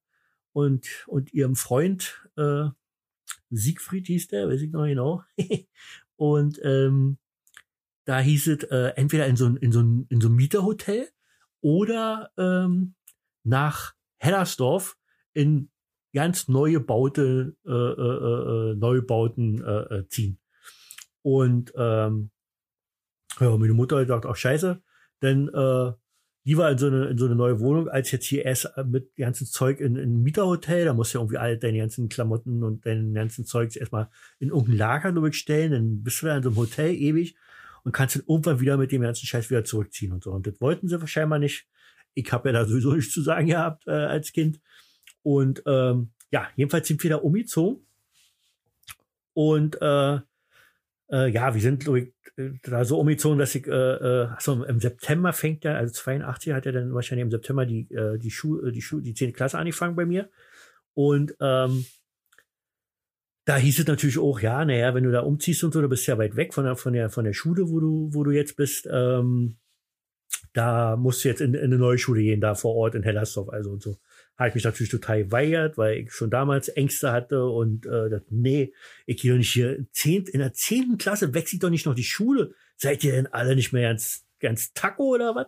und, und ihrem Freund, äh, Siegfried hieß der, weiß ich noch genau. und ähm, da hieß es äh, entweder in so, in, so, in so einem Mieterhotel oder ähm, nach Hellersdorf in ganz neue Baute, äh, äh, äh, Neubauten äh, äh, ziehen. Und ähm, ja, meine Mutter hat gesagt, ach scheiße, denn äh, die war in so, eine, in so eine neue Wohnung, als jetzt hier erst mit ganzen Zeug in, in ein Mieterhotel, da musst du ja irgendwie all deine ganzen Klamotten und deinen ganzen Zeugs erstmal in irgendein Lager nur stellen, dann bist du da in so einem Hotel ewig und kannst dann irgendwann wieder mit dem ganzen Scheiß wieder zurückziehen und so. Und das wollten sie wahrscheinlich nicht. Ich habe ja da sowieso nichts zu sagen gehabt äh, als Kind. Und ähm, ja, jedenfalls sind wir da umgezogen. Und äh, äh, ja, wir sind ich, äh, da so umgezogen, dass ich, äh, äh, achso, im September fängt ja, also 82 hat er dann wahrscheinlich im September die, äh, die Schule, die Schule, die 10. Klasse angefangen bei mir. Und ähm, da hieß es natürlich auch, ja, naja, wenn du da umziehst und so, du bist ja weit weg von der, von der, von der Schule, wo du, wo du jetzt bist, ähm, da musst du jetzt in, in eine neue Schule gehen, da vor Ort in Hellersdorf, also und so. Habe ich mich natürlich total geweigert, weil ich schon damals Ängste hatte und äh, das, nee, ich gehe doch nicht hier zehnt, in der zehnten Klasse wechselt doch nicht noch die Schule. Seid ihr denn alle nicht mehr ganz, ganz Taco oder was?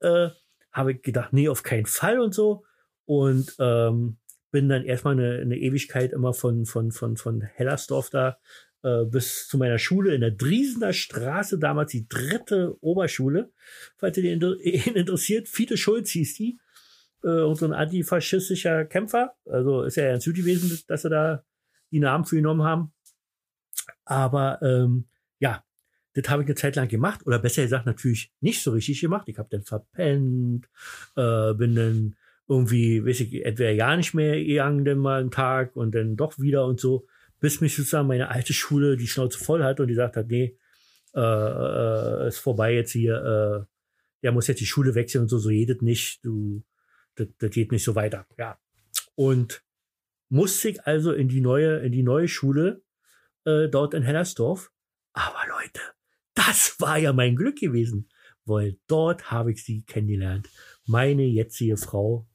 Äh, habe ich gedacht, nee, auf keinen Fall und so. Und ähm, bin dann erstmal eine, eine Ewigkeit immer von, von, von, von Hellersdorf da äh, bis zu meiner Schule in der Driesener Straße, damals die dritte Oberschule. Falls ihr den interessiert, Fiete Schulz hieß die. Äh, so ein antifaschistischer Kämpfer. Also ist ja ein Süd gewesen, dass sie da die Namen für ihn genommen haben. Aber ähm, ja, das habe ich eine Zeit lang gemacht. Oder besser gesagt, natürlich nicht so richtig gemacht. Ich habe dann verpennt, äh, bin dann irgendwie, weiß ich, entweder ja nicht mehr gegangen, dann mal einen Tag und dann doch wieder und so, bis mich sozusagen meine alte Schule die Schnauze voll hat und die sagt hat, nee, äh, äh, ist vorbei jetzt hier, äh, der muss jetzt die Schule wechseln und so, so jedet nicht, du, das, das geht nicht so weiter, ja. Und musste ich also in die neue, in die neue Schule, äh, dort in Hellersdorf. Aber Leute, das war ja mein Glück gewesen, weil dort habe ich sie kennengelernt. Meine jetzige Frau,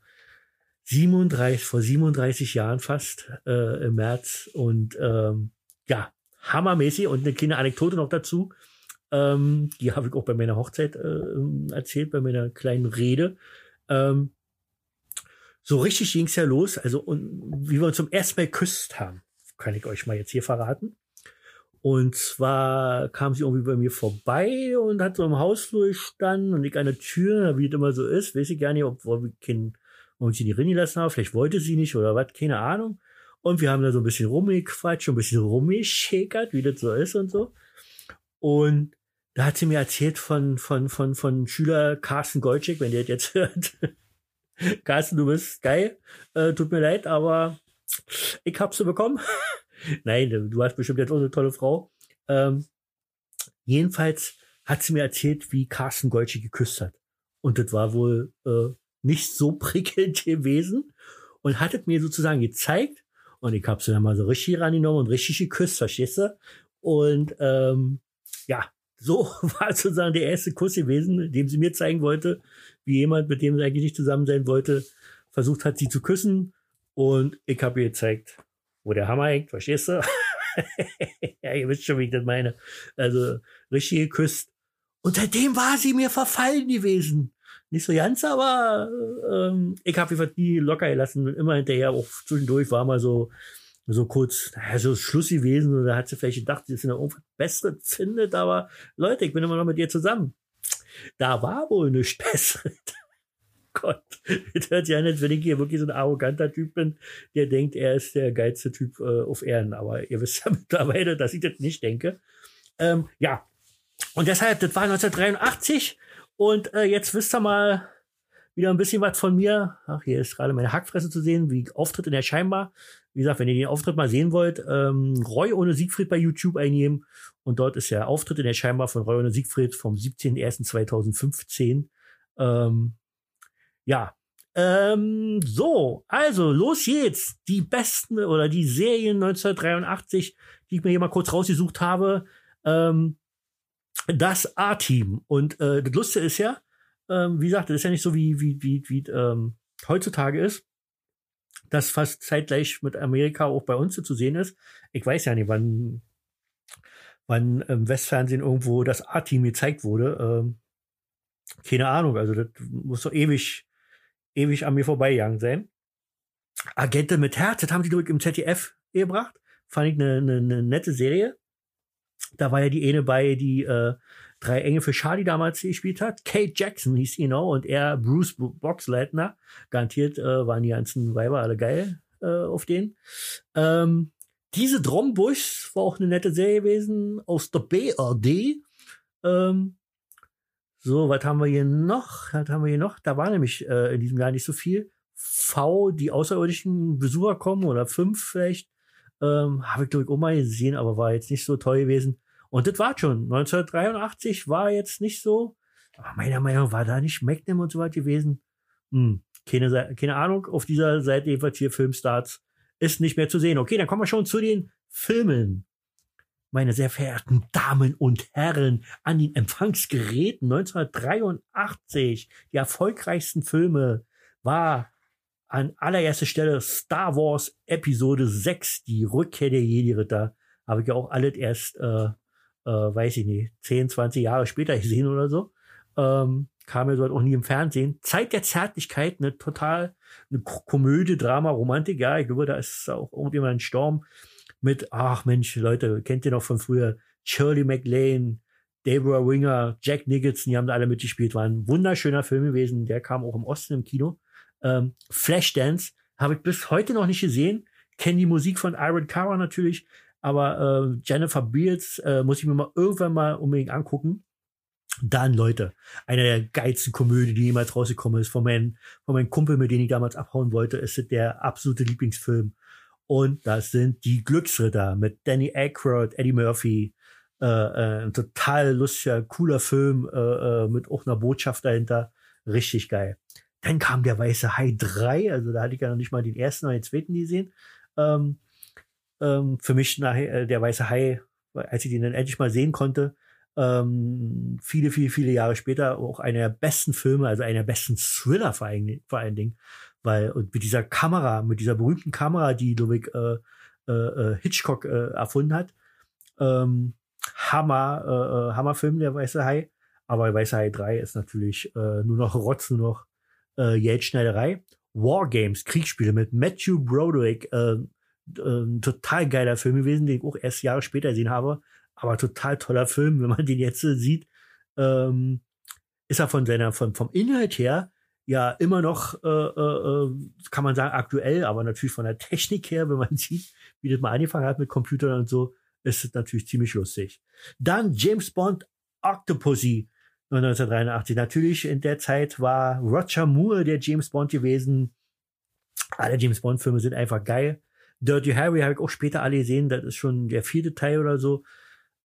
37, vor 37 Jahren fast äh, im März. Und ähm, ja, hammermäßig. Und eine kleine Anekdote noch dazu. Ähm, die habe ich auch bei meiner Hochzeit äh, erzählt, bei meiner kleinen Rede. Ähm, so richtig ging es ja los. Also, und wie wir uns zum ersten Mal geküsst haben, kann ich euch mal jetzt hier verraten. Und zwar kam sie irgendwie bei mir vorbei und hat so im Hausflur gestanden und ich an der Tür, wie es immer so ist, weiß ich gar nicht, ob wir kein und sie die Rinni lassen haben. Vielleicht wollte sie nicht oder was, keine Ahnung. Und wir haben da so ein bisschen rumgequatscht, ein bisschen rumgeschäkert, wie das so ist und so. Und da hat sie mir erzählt von, von, von, von Schüler Carsten Golczyk, wenn der jetzt hört. Carsten, du bist geil. Äh, tut mir leid, aber ich hab's so bekommen. Nein, du hast bestimmt jetzt auch eine tolle Frau. Ähm, jedenfalls hat sie mir erzählt, wie Carsten Golczyk geküsst hat. Und das war wohl äh, nicht so prickelnd gewesen und hattet mir sozusagen gezeigt und ich habe sie dann mal so richtig rangenommen und richtig geküsst, verstehst du? Und ähm, ja, so war sozusagen der erste Kuss gewesen, dem sie mir zeigen wollte, wie jemand, mit dem sie eigentlich nicht zusammen sein wollte, versucht hat, sie zu küssen. Und ich habe ihr gezeigt, wo der Hammer hängt, verstehst du? ja, ihr wisst schon, wie ich das meine. Also richtig geküsst. Und seitdem war sie mir verfallen gewesen nicht so ganz, aber ähm, ich habe einfach nie locker gelassen. Immer hinterher, auch zwischendurch war mal so, so kurz, naja, so Schluss gewesen. Und da hat sie vielleicht gedacht, sie noch irgendwas Besseres findet. Aber Leute, ich bin immer noch mit ihr zusammen. Da war wohl nichts Besseres. Gott, das hört an, als wenn ich hier wirklich so ein arroganter Typ bin, der denkt, er ist der geilste Typ äh, auf Erden. Aber ihr wisst ja mittlerweile, dass ich das nicht denke. Ähm, ja, und deshalb, das war 1983 und äh, jetzt wisst ihr mal wieder ein bisschen was von mir. Ach, hier ist gerade meine Hackfresse zu sehen, wie Auftritt in der Scheinbar. Wie gesagt, wenn ihr den Auftritt mal sehen wollt, ähm, Roy ohne Siegfried bei YouTube eingeben. Und dort ist der Auftritt in der Scheinbar von Roy ohne Siegfried vom 17.01.2015. Ähm, ja, Ähm, so, also los geht's. Die besten oder die Serien 1983, die ich mir hier mal kurz rausgesucht habe. Ähm, das A-Team. Und äh, das Lustige ist ja, ähm, wie gesagt, das ist ja nicht so wie, wie, wie, wie ähm, heutzutage ist, dass fast zeitgleich mit Amerika auch bei uns zu sehen ist. Ich weiß ja nicht, wann, wann im Westfernsehen irgendwo das A-Team gezeigt wurde. Ähm, keine Ahnung, also das muss doch ewig, ewig an mir vorbeigegangen sein. Agente mit Herz, das haben sie durch im ZDF gebracht. Fand ich eine, eine, eine nette Serie. Da war ja die eine bei, die äh, drei Engel für Charlie damals gespielt hat. Kate Jackson hieß sie genau und er Bruce Boxleitner. Garantiert äh, waren die ganzen Weiber alle geil äh, auf den. Ähm, diese Drombusch war auch eine nette Serie gewesen aus der BRD. Ähm, so, was haben wir hier noch? Was haben wir hier noch? Da war nämlich äh, in diesem Jahr nicht so viel. V, die außerirdischen Besucher kommen oder fünf vielleicht. Ähm, Habe ich, glaube ich, auch mal gesehen, aber war jetzt nicht so toll gewesen. Und das war schon. 1983 war jetzt nicht so. Aber meiner Meinung nach war da nicht Magnum und so was gewesen. Hm, keine, keine Ahnung. Auf dieser Seite jedenfalls hier Filmstarts ist nicht mehr zu sehen. Okay, dann kommen wir schon zu den Filmen meine sehr verehrten Damen und Herren, an den Empfangsgeräten 1983. Die erfolgreichsten Filme war an allererster Stelle Star Wars Episode 6, die Rückkehr der Jedi-Ritter. Habe ich ja auch alles erst, äh, äh, weiß ich nicht, 10, 20 Jahre später gesehen oder so. Ähm, kam ja dort auch nie im Fernsehen. Zeit der Zärtlichkeit, eine total eine Komödie, Drama, Romantik. Ja, ich glaube, da ist auch irgendjemand ein Sturm mit, ach Mensch, Leute, kennt ihr noch von früher? Shirley MacLaine, Deborah Winger, Jack Nicholson, die haben da alle mitgespielt. War ein wunderschöner Film gewesen. Der kam auch im Osten im Kino. Ähm, Flashdance habe ich bis heute noch nicht gesehen. Kenne die Musik von Iron Cara natürlich, aber äh, Jennifer Beals äh, muss ich mir mal irgendwann mal unbedingt angucken. Dann, Leute, einer der geilsten Komödien, die jemals rausgekommen ist, von meinem, von meinem Kumpel, mit dem ich damals abhauen wollte, ist der absolute Lieblingsfilm und das sind die Glücksritter mit Danny Aykroyd, Eddie Murphy. Äh, äh, ein total lustiger, cooler Film äh, äh, mit auch einer Botschaft dahinter. Richtig geil. Dann kam der Weiße Hai 3, also da hatte ich ja noch nicht mal den ersten oder den zweiten gesehen. Ähm, ähm, für mich nachher äh, der Weiße Hai, als ich den dann endlich mal sehen konnte, ähm, viele, viele, viele Jahre später auch einer der besten Filme, also einer der besten Thriller vor allen, vor allen Dingen. Weil, und mit dieser Kamera, mit dieser berühmten Kamera, die Ludwig äh, äh, äh, Hitchcock äh, erfunden hat, ähm, Hammer, äh, äh, Hammerfilm, der Weiße Hai. Aber Weiße Hai 3 ist natürlich äh, nur noch Rotz, nur noch äh, Geldschneiderei. Wargames, Kriegsspiele mit Matthew Broderick, äh, äh, total geiler Film gewesen, den ich auch erst Jahre später gesehen habe. Aber total toller Film, wenn man den jetzt sieht. Ähm, ist er von seiner, von, vom Inhalt her ja immer noch, äh, äh, äh, kann man sagen, aktuell, aber natürlich von der Technik her, wenn man sieht, wie das mal angefangen hat mit Computern und so, ist es natürlich ziemlich lustig. Dann James Bond Octopussy 1983. Natürlich in der Zeit war Roger Moore der James Bond gewesen. Alle James Bond Filme sind einfach geil. Dirty Harry habe ich auch später alle gesehen. Das ist schon der vierte Teil oder so.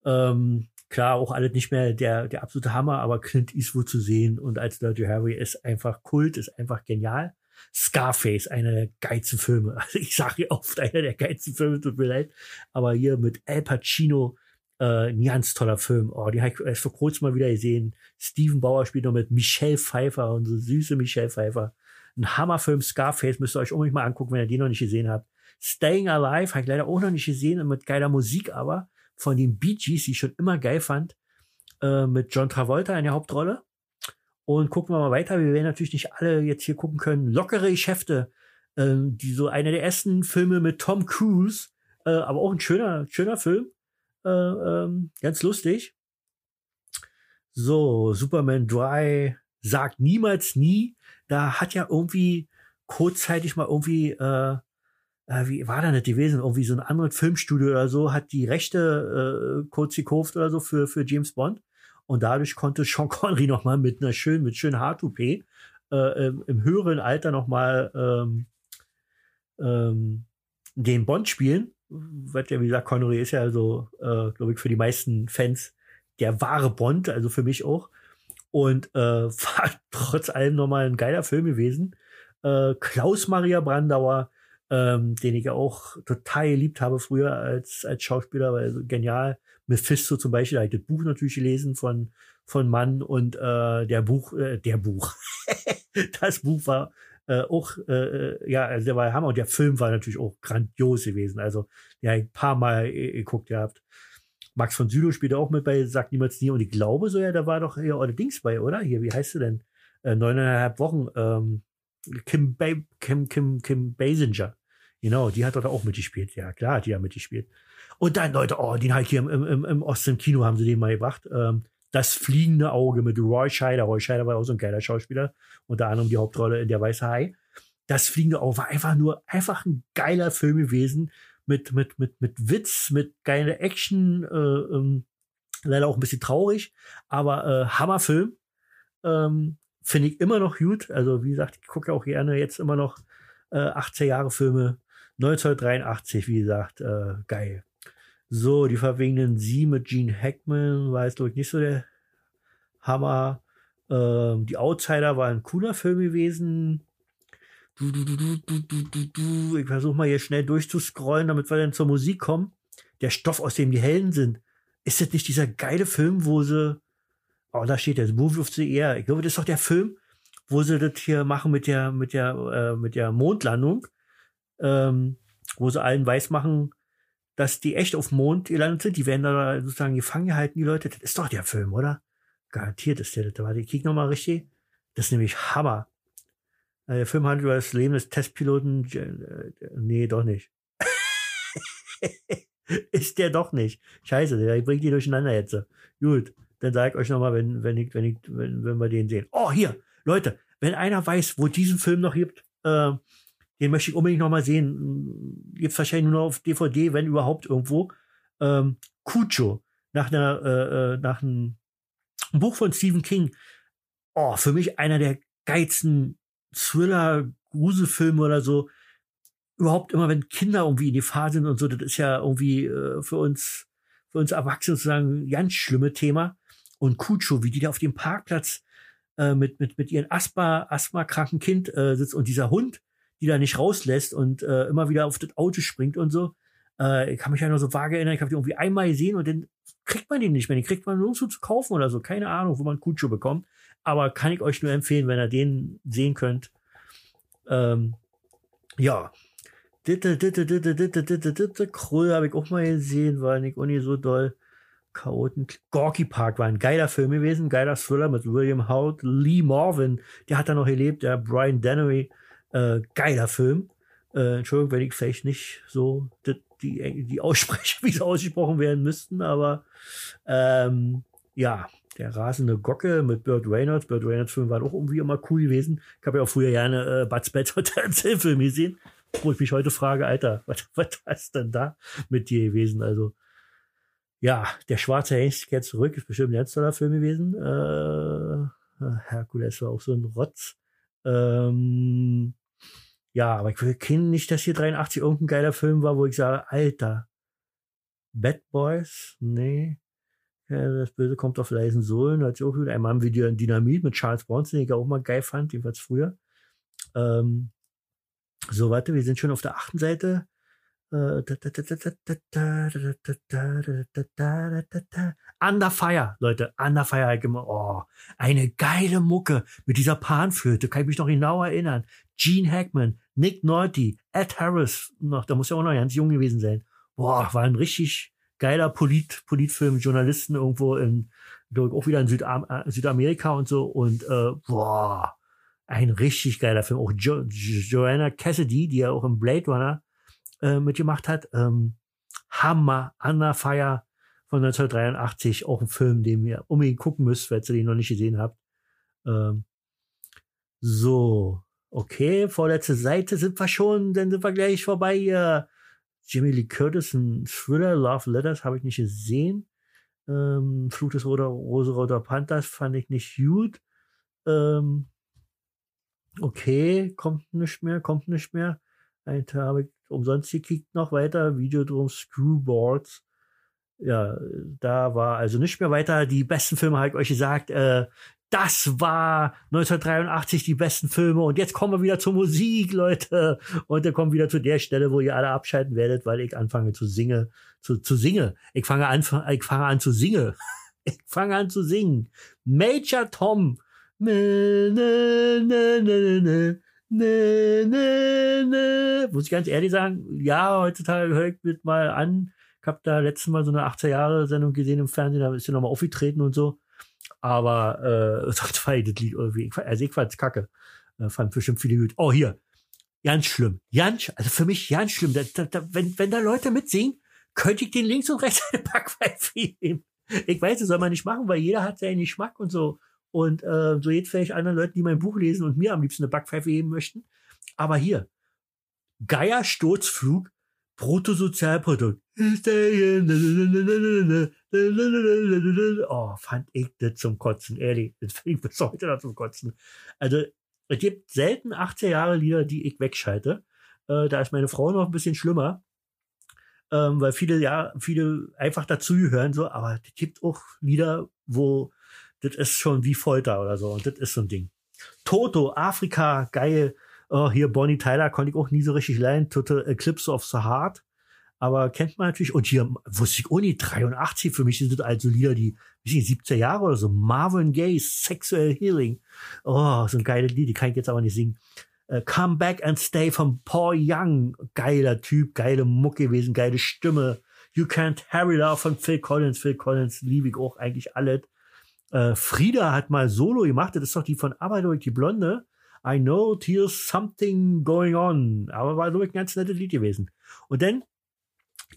Ähm, Klar, auch alles nicht mehr der, der absolute Hammer, aber Clint Eastwood zu sehen und als Dirty Harry ist einfach Kult, ist einfach genial. Scarface, einer der geilsten Filme. Also ich sage oft einer der geilsten Filme, tut mir leid. Aber hier mit Al Pacino, äh, ein ganz toller Film. Oh, die habe ich erst vor kurzem mal wieder gesehen. Steven Bauer spielt noch mit Michelle Pfeiffer, unsere süße Michelle Pfeiffer. Ein Hammerfilm, Scarface, müsst ihr euch unbedingt mal angucken, wenn ihr den noch nicht gesehen habt. Staying Alive habe ich leider auch noch nicht gesehen, mit geiler Musik aber von den Bee Gees, die ich schon immer geil fand, äh, mit John Travolta in der Hauptrolle. Und gucken wir mal weiter. Wir werden natürlich nicht alle jetzt hier gucken können. Lockere Geschäfte, äh, die so einer der ersten Filme mit Tom Cruise, äh, aber auch ein schöner, schöner Film. Äh, ähm, ganz lustig. So, Superman 3 sagt niemals nie. Da hat ja irgendwie kurzzeitig mal irgendwie äh, äh, wie war da nicht gewesen? Irgendwie so ein anderes Filmstudio oder so hat die Rechte äh, kurz gekauft oder so für, für James Bond. Und dadurch konnte Sean Connery nochmal mit einer schönen, mit schönen H2P äh, im, im höheren Alter nochmal ähm, ähm, den Bond spielen. Weil ja, wie gesagt, Connery ist ja so, äh, glaube ich, für die meisten Fans der wahre Bond, also für mich auch. Und äh, war trotz allem nochmal ein geiler Film gewesen. Äh, Klaus Maria Brandauer, ähm, den ich ja auch total geliebt habe früher als, als Schauspieler, weil so genial. Mephisto zum Beispiel, da habe ich das Buch natürlich gelesen von, von Mann und äh, der Buch, äh, der Buch. das Buch war äh, auch, äh, ja, also der war Hammer und der Film war natürlich auch grandios gewesen. Also, ja, ein paar Mal äh, geguckt gehabt. Max von Südow spielt auch mit bei Sagt niemals nie und ich glaube so, ja, da war doch hier Dings bei, oder? Hier, wie heißt du denn? Äh, neuneinhalb Wochen, ähm, Kim, ba Kim, Kim, Kim Basinger. Genau, die hat dort auch mitgespielt. Ja, klar, die hat mitgespielt. Und dann, Leute, oh, den halt hier im, im, im Osten Kino haben sie den mal gebracht. Ähm, das fliegende Auge mit Roy Scheider. Roy Scheider war auch so ein geiler Schauspieler. Unter anderem die Hauptrolle in Der Weiße Hai. Das fliegende Auge war einfach nur, einfach ein geiler Film gewesen. Mit, mit, mit, mit Witz, mit geiler Action, äh, ähm, leider auch ein bisschen traurig, aber äh, Hammerfilm. Ähm, Finde ich immer noch gut. Also, wie gesagt, ich gucke auch gerne jetzt immer noch äh, 18 Jahre Filme. 1983, wie gesagt, äh, geil. So, die verwegenen Sie mit Gene Hackman war jetzt, glaube ich, nicht so der Hammer. Ähm, die Outsider war ein cooler Film gewesen. Du, du, du, du, du, du, du. Ich versuche mal hier schnell durchzuscrollen, damit wir dann zur Musik kommen. Der Stoff, aus dem die Helden sind. Ist das nicht dieser geile Film, wo sie. Oh, da steht der Movie of the Air. Ich glaube, das ist doch der Film, wo sie das hier machen mit der, mit der, äh, mit der Mondlandung. Ähm, wo sie allen weiß machen, dass die echt auf Mond gelandet sind. Die werden da sozusagen gefangen gehalten, die Leute. Das ist doch der Film, oder? Garantiert ist der das. Warte, ich kick nochmal richtig. Das ist nämlich Hammer. Äh, der Film handelt über das Leben des Testpiloten. Äh, nee, doch nicht. ist der doch nicht. Scheiße, der bringt die durcheinander jetzt. Gut, dann sag ich euch nochmal, wenn, wenn, ich, wenn, ich, wenn, wenn wir den sehen. Oh, hier, Leute, wenn einer weiß, wo diesen Film noch gibt, äh, den möchte ich unbedingt noch mal sehen. Gibt's wahrscheinlich nur auf DVD, wenn überhaupt irgendwo. Ähm, Cucho, nach einer, äh, äh, nach einem Buch von Stephen King. Oh, für mich einer der geilsten Thriller, Gruselfilme oder so. Überhaupt immer, wenn Kinder irgendwie in die Gefahr sind und so, das ist ja irgendwie äh, für uns, für uns Erwachsene sozusagen ein ganz schlimme Thema. Und Cucho, wie die da auf dem Parkplatz äh, mit, mit, mit ihrem Asthma, Asthma-kranken Kind äh, sitzt und dieser Hund die da nicht rauslässt und äh, immer wieder auf das Auto springt und so. Äh, ich kann mich ja nur so vage erinnern, ich habe die irgendwie einmal gesehen und dann kriegt man den nicht mehr. Den kriegt man nur so zu kaufen oder so. Keine Ahnung, wo man Kutscho bekommt. Aber kann ich euch nur empfehlen, wenn ihr den sehen könnt. Ähm, ja. Krull habe ich auch mal gesehen, war nicht nicht so doll. Chaoten. Gorky Park war ein geiler Film gewesen, geiler Thriller mit William Hout, Lee Marvin, der hat da noch gelebt, der Brian Dennery, äh, geiler Film. Äh, Entschuldigung, wenn ich vielleicht nicht so die, die, die ausspreche, wie sie ausgesprochen werden müssten, aber ähm, ja, der rasende Gocke mit Burt Reynolds. Burt Reynolds Film war auch irgendwie immer cool gewesen. Ich habe ja auch früher gerne äh, Bud Spencer Film gesehen, wo ich mich heute frage, Alter, was, was ist denn da mit dir gewesen? Also ja, der schwarze Hengst kehrt zurück, ist bestimmt ein ganz toller Film gewesen. Äh, Herkules war auch so ein Rotz. Ähm, ja, aber ich kenne nicht, dass hier 83 irgendein geiler Film war, wo ich sage, Alter, Bad Boys? Nee. Ja, das Böse kommt auf leisen Sohlen, hat auch wieder ein Mann wie Dynamit mit Charles Bronson, den ich auch mal geil fand, jedenfalls früher. Ähm, so, warte, wir sind schon auf der achten Seite. Under Fire, Leute, Under Fire, oh, eine geile Mucke mit dieser Panflöte, kann ich mich noch genau erinnern. Gene Hackman, Nick Nolte, Ed Harris, noch, da muss ja auch noch ganz jung gewesen sein. Boah, war ein richtig geiler Polit, Politfilm, Journalisten irgendwo in, auch wieder in Südam Südamerika und so und äh, boah, ein richtig geiler Film. Auch jo Joanna Cassidy, die ja auch im Blade Runner äh, mitgemacht hat. Ähm, Hammer, Anna Fire von 1983, auch ein Film, den ihr unbedingt gucken müsst, falls ihr den noch nicht gesehen habt. Ähm, so, okay, vorletzte Seite sind wir schon, dann sind wir gleich vorbei hier. Jimmy Lee Curtis, ein Thriller, Love Letters, habe ich nicht gesehen. Ähm, Flut des Roter, Rosa Panthers fand ich nicht gut. Ähm, okay, kommt nicht mehr, kommt nicht mehr. Ein habe ich umsonst gekickt noch weiter. Videodrom Screwboards. Ja, da war also nicht mehr weiter. Die besten Filme habe ich euch gesagt. Äh, das war 1983 die besten Filme und jetzt kommen wir wieder zur Musik, Leute. Und dann kommen wir wieder zu der Stelle, wo ihr alle abschalten werdet, weil ich anfange zu singen, zu, zu singen. Ich fange an, ich fange an zu singen. Ich fange an zu singen. Major Tom. Ne, ne, ne, ne, ne. Ne. Muss ich ganz ehrlich sagen, ja, heutzutage höre ich mit mal an. Ich habe da letztes Mal so eine 80er Jahre Sendung gesehen im Fernsehen, da ist ja nochmal aufgetreten und so. Aber äh, sonst war das Lied irgendwie, also ich fand's kacke. Äh, fand bestimmt viele gut. Oh, hier. Ganz schlimm. Ganz, also für mich ganz schlimm. Da, da, da, wenn, wenn da Leute mitsingen, könnte ich den links und rechts eine Backpfeife geben. Ich weiß, das soll man nicht machen, weil jeder hat seinen Geschmack und so. Und äh, so jetzt vielleicht anderen Leuten, die mein Buch lesen und mir am liebsten eine Backpfeife geben möchten. Aber hier, Geier Sturzflug, Bruttosozialprodukt. Oh, fand ich das zum Kotzen, ehrlich. Das finde ich bis heute noch zum Kotzen. Also, es gibt selten 18 Jahre Lieder, die ich wegschalte. Äh, da ist meine Frau noch ein bisschen schlimmer. Ähm, weil viele, ja, viele einfach dazugehören, so, aber es gibt auch Lieder, wo das ist schon wie Folter oder so. Und das ist so ein Ding. Toto, Afrika, geil. Oh, hier Bonnie Tyler konnte ich auch nie so richtig leiden. Total Eclipse of the Heart. Aber kennt man natürlich. Und hier wusste ich auch nicht, 83 für mich sind das also Lieder, die, wie ich 70er Jahre oder so. Marvin Gaye, Sexual Healing. Oh, so ein geiles Lied, die kann ich jetzt aber nicht singen. Uh, Come Back and Stay von Paul Young. Geiler Typ, geile Mucke gewesen, geile Stimme. You Can't Harry Love von Phil Collins. Phil Collins liebe ich auch eigentlich alles. Äh, Frieda hat mal Solo gemacht, das ist doch die von Abadoy, die Blonde. I know there's something going on. Aber war, ich, ein ganz nettes Lied gewesen. Und dann,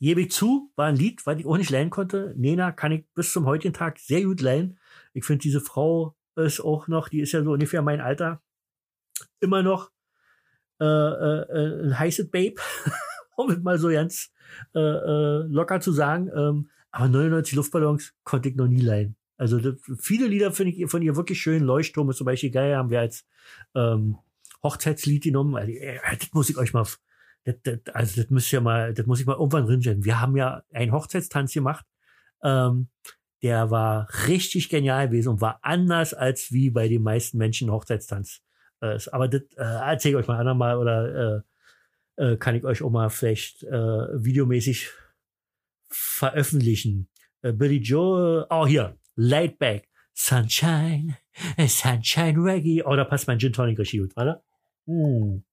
gebe ich zu, war ein Lied, weil ich auch nicht lernen konnte. Nena kann ich bis zum heutigen Tag sehr gut lernen. Ich finde, diese Frau ist auch noch, die ist ja so ungefähr mein Alter, immer noch äh, äh, ein heißes Babe, um es mal so ganz äh, äh, locker zu sagen. Ähm, aber 99 Luftballons konnte ich noch nie leihen. Also viele Lieder finde ich von ihr wirklich schön. Leuchtturm ist zum Beispiel geil, haben wir als ähm, Hochzeitslied genommen. Also, äh, das muss ich euch mal, das, das, also das müsst ihr mal, das muss ich mal irgendwann drinstellen. Wir haben ja einen Hochzeitstanz gemacht. Ähm, der war richtig genial gewesen und war anders als wie bei den meisten Menschen Hochzeitstanz. Äh, aber das äh, erzähle ich euch mal andermal oder äh, äh, kann ich euch auch mal vielleicht äh, videomäßig veröffentlichen. Äh, Billy Joe, oh hier, laid back. Sunshine, Sunshine Reggae. Oh, da passt mein Gin Tonic richtig gut, warte. Mm.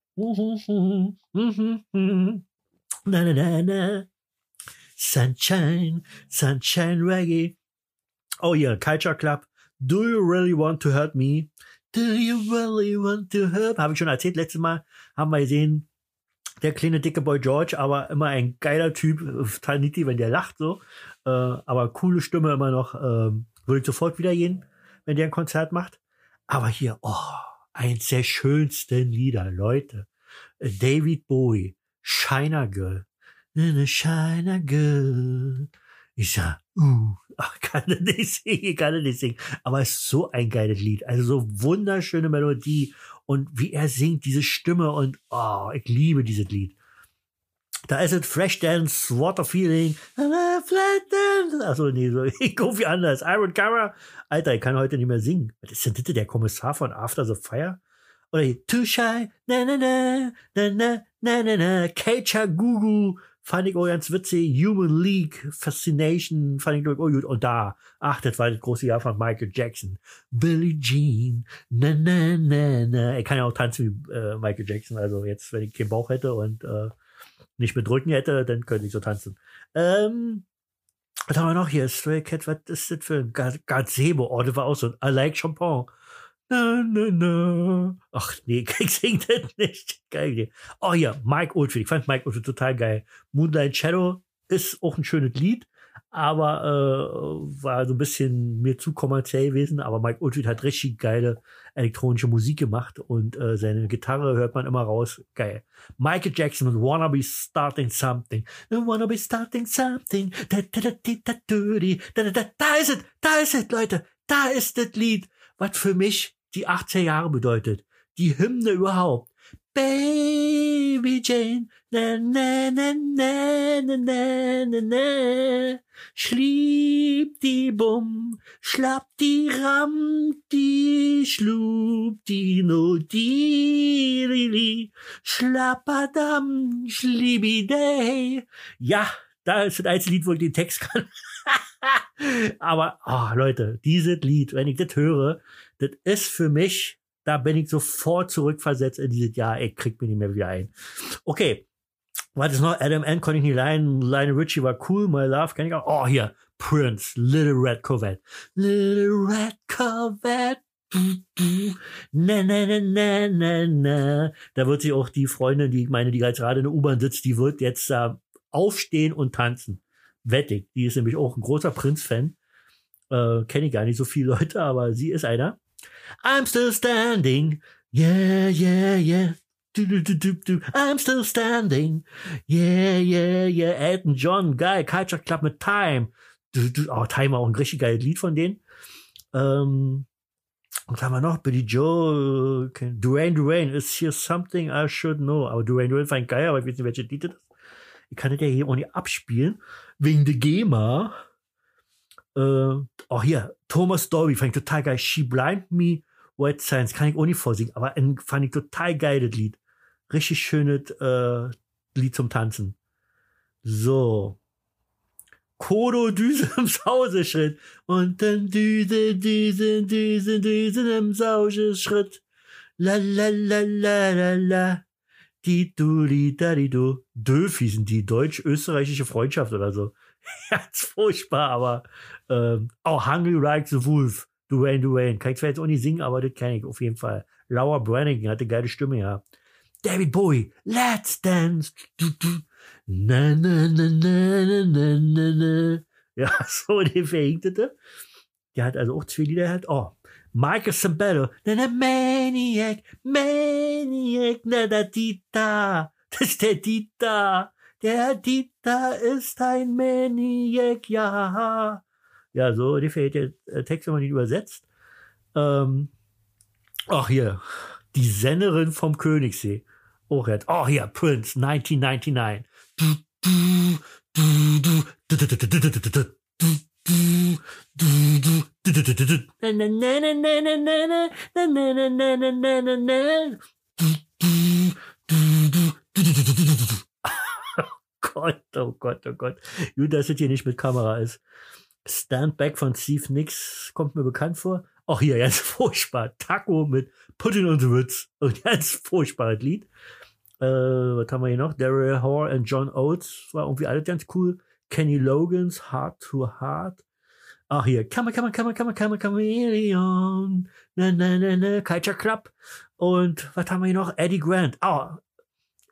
Na, na, na, na. Sunshine, Sunshine Reggae. Oh yeah, Culture Club. Do you really want to hurt me? Do you really want to hurt? Habe ich schon erzählt, letztes Mal haben wir gesehen, der kleine dicke Boy George, aber immer ein geiler Typ, niedlich, wenn der lacht so. Äh, aber coole Stimme immer noch. Ähm, würde ich sofort wieder gehen, wenn der ein Konzert macht. Aber hier, oh, eins der schönsten Lieder, Leute. David Bowie, Shiner Girl. Shiner Girl. Ich sag, uh, ach, kann er nicht singen, kann er nicht singen. Aber es ist so ein geiles Lied. Also so wunderschöne Melodie und wie er singt, diese Stimme und, oh, ich liebe dieses Lied. Da ist es Fresh Dance, Water Feeling. Flat Dance. Achso, nee, so irgendwie anders. Iron Cara. Alter, ich kann heute nicht mehr singen. Was ist denn bitte der Kommissar von After the Fire? Oder hier, Too Shy, na na na, na na na na na, Kecha Gugu, fand ich auch ganz witzig. Human League, Fascination, fand ich auch gut. Und da, ach, das war das große Jahr von Michael Jackson. Billie Jean, na na na na. Ich kann ja auch tanzen wie äh, Michael Jackson. Also jetzt, wenn ich keinen Bauch hätte und äh, nicht mit Rücken hätte, dann könnte ich so tanzen. Ähm, was haben wir noch hier? Stray Cat, was ist das für ein Gazebo? Oh, das war auch so ein I like Champagne. Na, na, na. Ach nee, ich sing das nicht. Geil. Oh ja, Mike Oldfield. Ich fand Mike Oldfield total geil. Moonlight Shadow ist auch ein schönes Lied aber äh, war so ein bisschen mir zu kommerziell gewesen. Aber Mike Oldfield hat richtig geile elektronische Musik gemacht und äh, seine Gitarre hört man immer raus. Geil. Michael Jackson und Wanna Be Starting Something. Wanna Be Starting Something. Da, da, da, da, da, da, da, ist es, da ist es, Leute. Da ist das Lied, was für mich die 80er Jahre bedeutet. Die Hymne überhaupt. Baby Jane, na na na na na na na na. Schlieb die Bum, schlapp die Ram, die Schlub, die No, die Lili, Schlappadam, Schlibidey. Ja, da ist das einzige Lied, wo ich den Text kann. Aber, oh, Leute, dieses Lied, wenn ich das höre, das ist für mich, da bin ich sofort zurückversetzt in dieses Jahr, ich krieg mich nicht mehr wieder ein. Okay. Was ist noch? Adam N. konnte ich nicht leiden. Lionel Richie war cool. My Love kann ich auch. Oh, hier. Prince. Little Red Corvette. Little Red Corvette. Na, na, na, na, na, na. Da wird sich auch die Freundin, die ich meine, die gerade in der U-Bahn sitzt, die wird jetzt äh, aufstehen und tanzen. Wettig. Die ist nämlich auch ein großer Prinz-Fan. Äh, Kenne ich gar nicht so viele Leute, aber sie ist einer. I'm still standing. Yeah, yeah, yeah. Du, du, du. I'm still standing. Yeah, yeah, yeah. Elton John, geil. Culture Club mit Time. Oh, Time auch ein richtig geiles Lied von denen. Ähm, was haben wir noch? Billy Joe, okay. Duane Duane, is here something I should know. Aber Duane Duane fand geil, aber ich weiß nicht, welche Lied das ist. Ich kann das ja hier auch nicht abspielen. Wegen der GEMA. Äh, oh, hier, Thomas Story fand ich total geil. She Blind Me, White Science, kann ich auch nicht vorsingen, aber fand ich total geil, das Lied. Richtig schönes äh, Lied zum Tanzen. So. Kodo Düse im Sauseschritt. Und dann Düse, Düse, Düse, Düse im Sauseschritt. La la la la la la. Die du, die da, die du. Döf hießen die, deutsch-österreichische Freundschaft oder so. Ganz furchtbar, aber ähm, auch Hungry Like the Wolf. Duane Duane. Kann ich zwar jetzt auch nicht singen, aber das kenne ich auf jeden Fall. Laura Brannigan hatte geile Stimme, ja. David Bowie, Let's Dance. Du, du. Na, na, na, na, na, na, na, na. Ja, so ungefähr hinkte Der hat also auch zwei Lieder halt. Oh, Michael Sambello. Na, na, Maniac, Maniac, na, na, Dita. Das ist der Dita. Der Dieter ist ein Maniac, ja. Ja, so ungefähr der äh, Text, wenn man ihn übersetzt. Ähm, ach hier, die Sennerin vom Königssee. Oh, jetzt, oh hier, Prince, 1999. Gott, oh Gott, oh Gott. Gut, dass es hier nicht mit Kamera ist. Stand Back von Steve Nicks kommt mir bekannt vor. Auch hier ganz furchtbar. Taco mit on the Woods. Und ganz furchtbares Lied. Äh, was haben wir hier noch? Daryl Hall und John Oates. War irgendwie alles ganz cool. Kenny Logans, Heart to Heart. Ach hier, on, come on, come on, Chameleon. Na, na, na, na, Culture Club. Und was haben wir hier noch? Eddie Grant. Oh,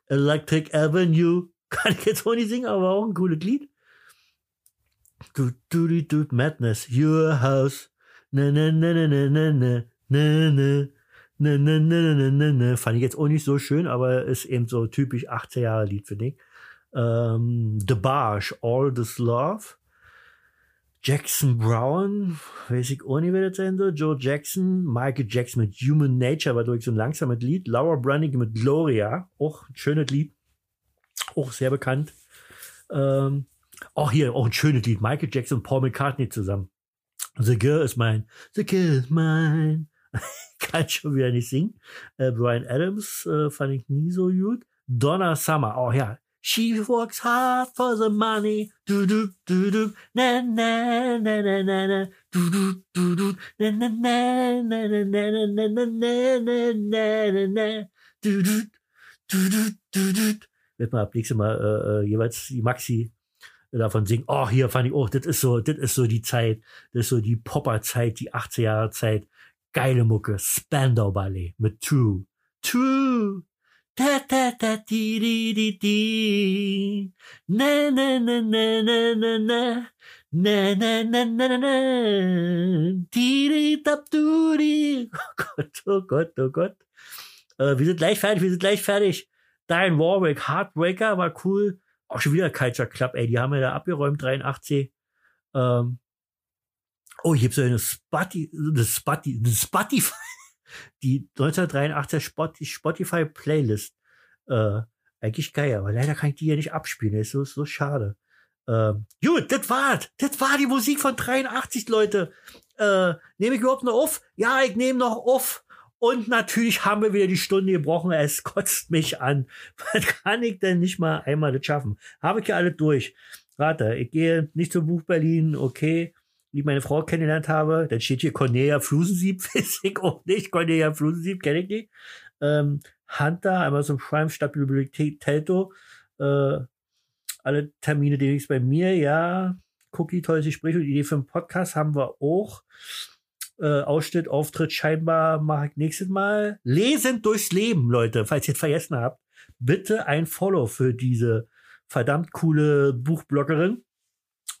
Electric Avenue. Kann ich jetzt auch nicht singen, aber auch ein cooles Lied. Du, du, du, Madness, Your House. Na, na, na, na, na, na, na, na, na. Ne, ne, ne, ne, ne, ne. Fand ich jetzt auch nicht so schön, aber ist eben so typisch 80er Jahre Lied, finde ich. Ähm, The Barge, All This Love. Jackson Brown, weiß ich auch nicht, wer das sein soll. Joe Jackson, Michael Jackson mit Human Nature war durch so ein langsames Lied. Laura Branigan mit Gloria, auch ein schönes Lied. Auch sehr bekannt. Ähm, auch hier, auch ein schönes Lied. Michael Jackson und Paul McCartney zusammen. The Girl is Mine. The Girl is Mine. Kann schon wieder nicht singen. Äh, Brian Adams äh, fand ich nie so gut. Donna Summer. Oh ja. She works hard for the money. Du du du du. Na na na na na na. Du du du du. Na na na na na na na na na na na na na. Du du du du du du. Wird mal ab nächstes Mal äh, äh, jeweils die Maxi davon singen. Oh, hier fand ich, oh, das ist so, das ist so die Zeit, das ist so die Popper-Zeit, die 80er Jahre Zeit. Geile Mucke, Spandau Ballet mit True. True. Ta ta ta ti di di di. Na na na na na na na. Na na na na na na. Di di tap du di. Oh Gott, oh Gott, oh Gott. Äh, wir sind gleich fertig, wir sind gleich fertig. Dein Warwick, Heartbreaker war cool. Auch schon wieder Culture Club, ey, die haben wir da abgeräumt, 83. Ähm, oh, ich habe so eine Spotify, eine Spotify, die 1983 Spotify Playlist. Äh, eigentlich geil, aber leider kann ich die hier nicht abspielen. Ist so, so schade. Ähm, gut, das war's. Das war die Musik von 83, Leute. Äh, nehme ich überhaupt noch auf? Ja, ich nehme noch auf. Und natürlich haben wir wieder die Stunde gebrochen. Es kotzt mich an. Was kann ich denn nicht mal einmal das schaffen? Habe ich ja alles durch. Warte, ich gehe nicht zum Buch Berlin, okay. Wie ich meine Frau kennengelernt habe, dann steht hier Cornelia Flusensieb, weiß ich auch nicht. Cornelia Flusensieb kenne ich nicht. Ähm, Hunter, einmal zum Prime Stadtbibliothek Telto. Äh, alle Termine demnächst bei mir, ja. Cookie, tolles Gespräch und Idee für einen Podcast haben wir auch. Äh, Ausschnitt, Auftritt scheinbar mache ich nächstes Mal. Lesen durchs Leben, Leute, falls ihr es vergessen habt. Bitte ein Follow für diese verdammt coole Buchbloggerin.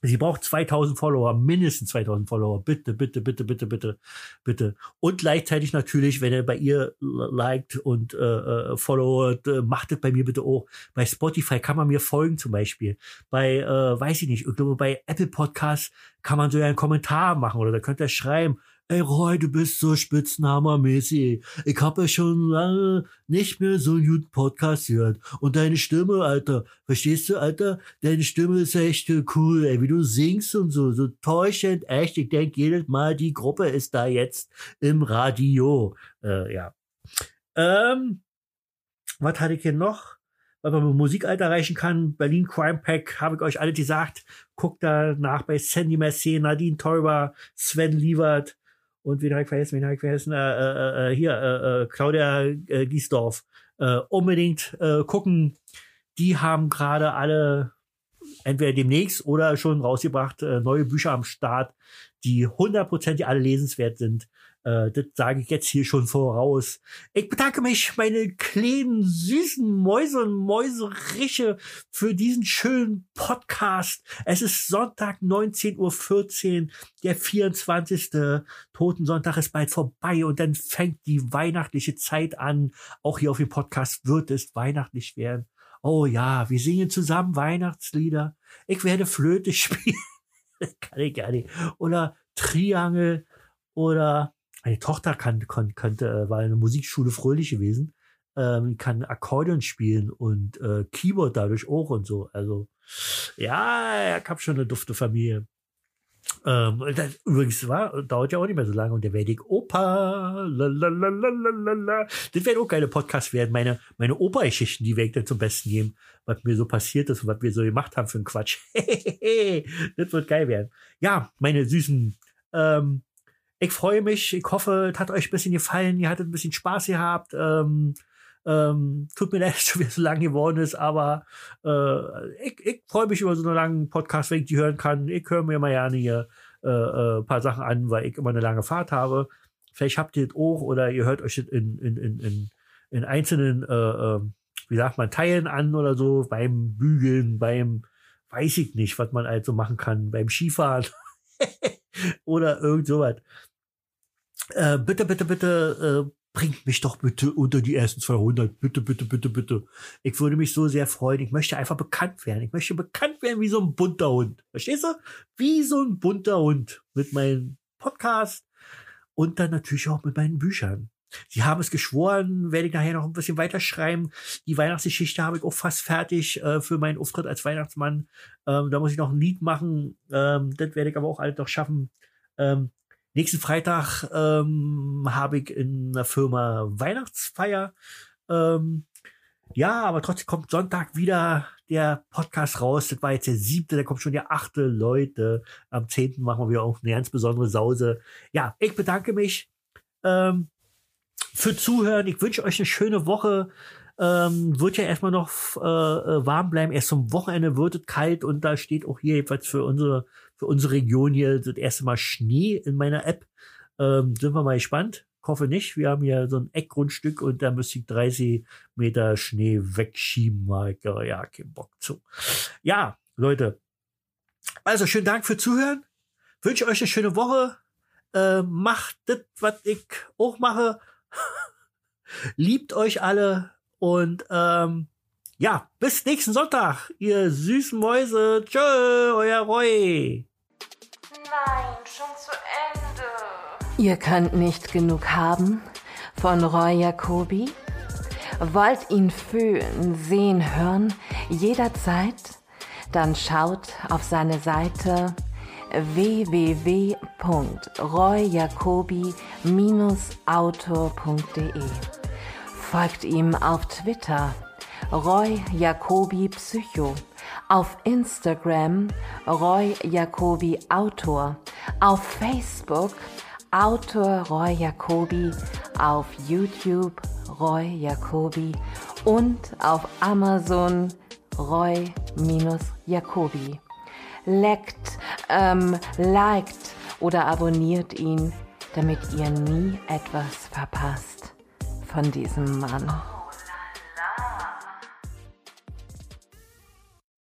Sie braucht 2000 Follower, mindestens 2000 Follower. Bitte, bitte, bitte, bitte, bitte, bitte. Und gleichzeitig natürlich, wenn ihr bei ihr liked und äh, äh, followt, äh, macht es bei mir bitte auch. Bei Spotify kann man mir folgen zum Beispiel. Bei, äh, weiß ich nicht, ich glaube bei Apple Podcasts kann man so einen Kommentar machen oder da könnt ihr schreiben, ey Roy, du bist so spitznahmermäßig. Ich habe ja schon lange nicht mehr so einen guten Podcast gehört. Und deine Stimme, Alter, verstehst du, Alter? Deine Stimme ist echt cool, ey, wie du singst und so, so täuschend, echt. Ich denk jedes Mal, die Gruppe ist da jetzt im Radio. Äh, ja. Ähm, was hatte ich hier noch? was man mit Musikalter erreichen kann. Berlin Crime Pack, habe ich euch alle gesagt. Guckt da nach bei Sandy Mercier, Nadine Teuber, Sven Lievert, und wen habe ich vergessen, wen habe ich vergessen, äh, äh, äh, hier, äh, äh, Claudia äh, Giesdorf, äh, unbedingt äh, gucken. Die haben gerade alle entweder demnächst oder schon rausgebracht äh, neue Bücher am Start, die hundertprozentig alle lesenswert sind. Äh, das sage ich jetzt hier schon voraus. Ich bedanke mich, meine kleinen, süßen Mäuse und Mäuseriche, für diesen schönen Podcast. Es ist Sonntag, 19.14 Uhr, der 24. Totensonntag ist bald vorbei und dann fängt die weihnachtliche Zeit an. Auch hier auf dem Podcast wird es weihnachtlich werden. Oh ja, wir singen zusammen Weihnachtslieder. Ich werde Flöte spielen. kann ich gar nicht. Oder Triangel oder meine Tochter kann, kann, könnte, äh, war in der Musikschule fröhlich gewesen, ähm, kann Akkordeon spielen und äh, Keyboard dadurch auch und so. Also ja, ich habe schon eine dufte Familie. Ähm, das, übrigens war, dauert ja auch nicht mehr so lange und der werde ich Opa. Lalalala. Das werden auch geile Podcasts werden. Meine, meine Opa-Geschichten, die werde ich dann zum Besten geben, was mir so passiert ist und was wir so gemacht haben für einen Quatsch. das wird geil werden. Ja, meine süßen ähm, ich freue mich. Ich hoffe, es hat euch ein bisschen gefallen. Ihr hattet ein bisschen Spaß gehabt. Ähm, ähm, tut mir leid, dass es so lang geworden ist, aber äh, ich, ich freue mich über so einen langen Podcast, wenn ich die hören kann. Ich höre mir mal gerne hier äh, äh, paar Sachen an, weil ich immer eine lange Fahrt habe. Vielleicht habt ihr es auch oder ihr hört euch in, in, in, in, in einzelnen, äh, äh, wie sagt man, Teilen an oder so, beim Bügeln, beim, weiß ich nicht, was man halt so machen kann, beim Skifahren oder irgend sowas. Äh, bitte, bitte, bitte, äh, bringt mich doch bitte unter die ersten 200. Bitte, bitte, bitte, bitte. Ich würde mich so sehr freuen. Ich möchte einfach bekannt werden. Ich möchte bekannt werden wie so ein bunter Hund. Verstehst du? Wie so ein bunter Hund mit meinem Podcast und dann natürlich auch mit meinen Büchern. Sie haben es geschworen, werde ich nachher noch ein bisschen weiterschreiben. Die Weihnachtsgeschichte habe ich auch fast fertig äh, für meinen Auftritt als Weihnachtsmann. Ähm, da muss ich noch ein Lied machen. Ähm, das werde ich aber auch alles noch schaffen. Ähm, Nächsten Freitag ähm, habe ich in einer Firma Weihnachtsfeier. Ähm, ja, aber trotzdem kommt Sonntag wieder der Podcast raus. Das war jetzt der siebte, da kommt schon der achte Leute. Am zehnten machen wir wieder auch eine ganz besondere Sause. Ja, ich bedanke mich ähm, für Zuhören. Ich wünsche euch eine schöne Woche. Ähm, wird ja erstmal noch äh, warm bleiben. Erst zum Wochenende wird es kalt und da steht auch hier jedenfalls für unsere für unsere Region hier das erste Mal Schnee in meiner App. Ähm, sind wir mal gespannt. Hoffe nicht. Wir haben hier so ein Eckgrundstück und da müsste ich 30 Meter Schnee wegschieben. Ja, kein Bock zu. Ja, Leute. Also schönen Dank für Zuhören. Wünsche euch eine schöne Woche. Äh, macht das, was ich auch mache. Liebt euch alle und ähm, ja, bis nächsten Sonntag, ihr süßen Mäuse. Tschö, euer Roy. Nein, schon zu Ende. Ihr könnt nicht genug haben von Roy Jacobi? Wollt ihn fühlen, sehen, hören, jederzeit? Dann schaut auf seine Seite www.royjacobi-autor.de. Folgt ihm auf Twitter Roy Jacobi Psycho, auf Instagram Roy Jacobi Autor, auf Facebook Autor Roy Jacobi, auf YouTube Roy Jacobi und auf Amazon Roy-Jacobi. Leckt, ähm, liked oder abonniert ihn, damit ihr nie etwas verpasst von diesem Mann.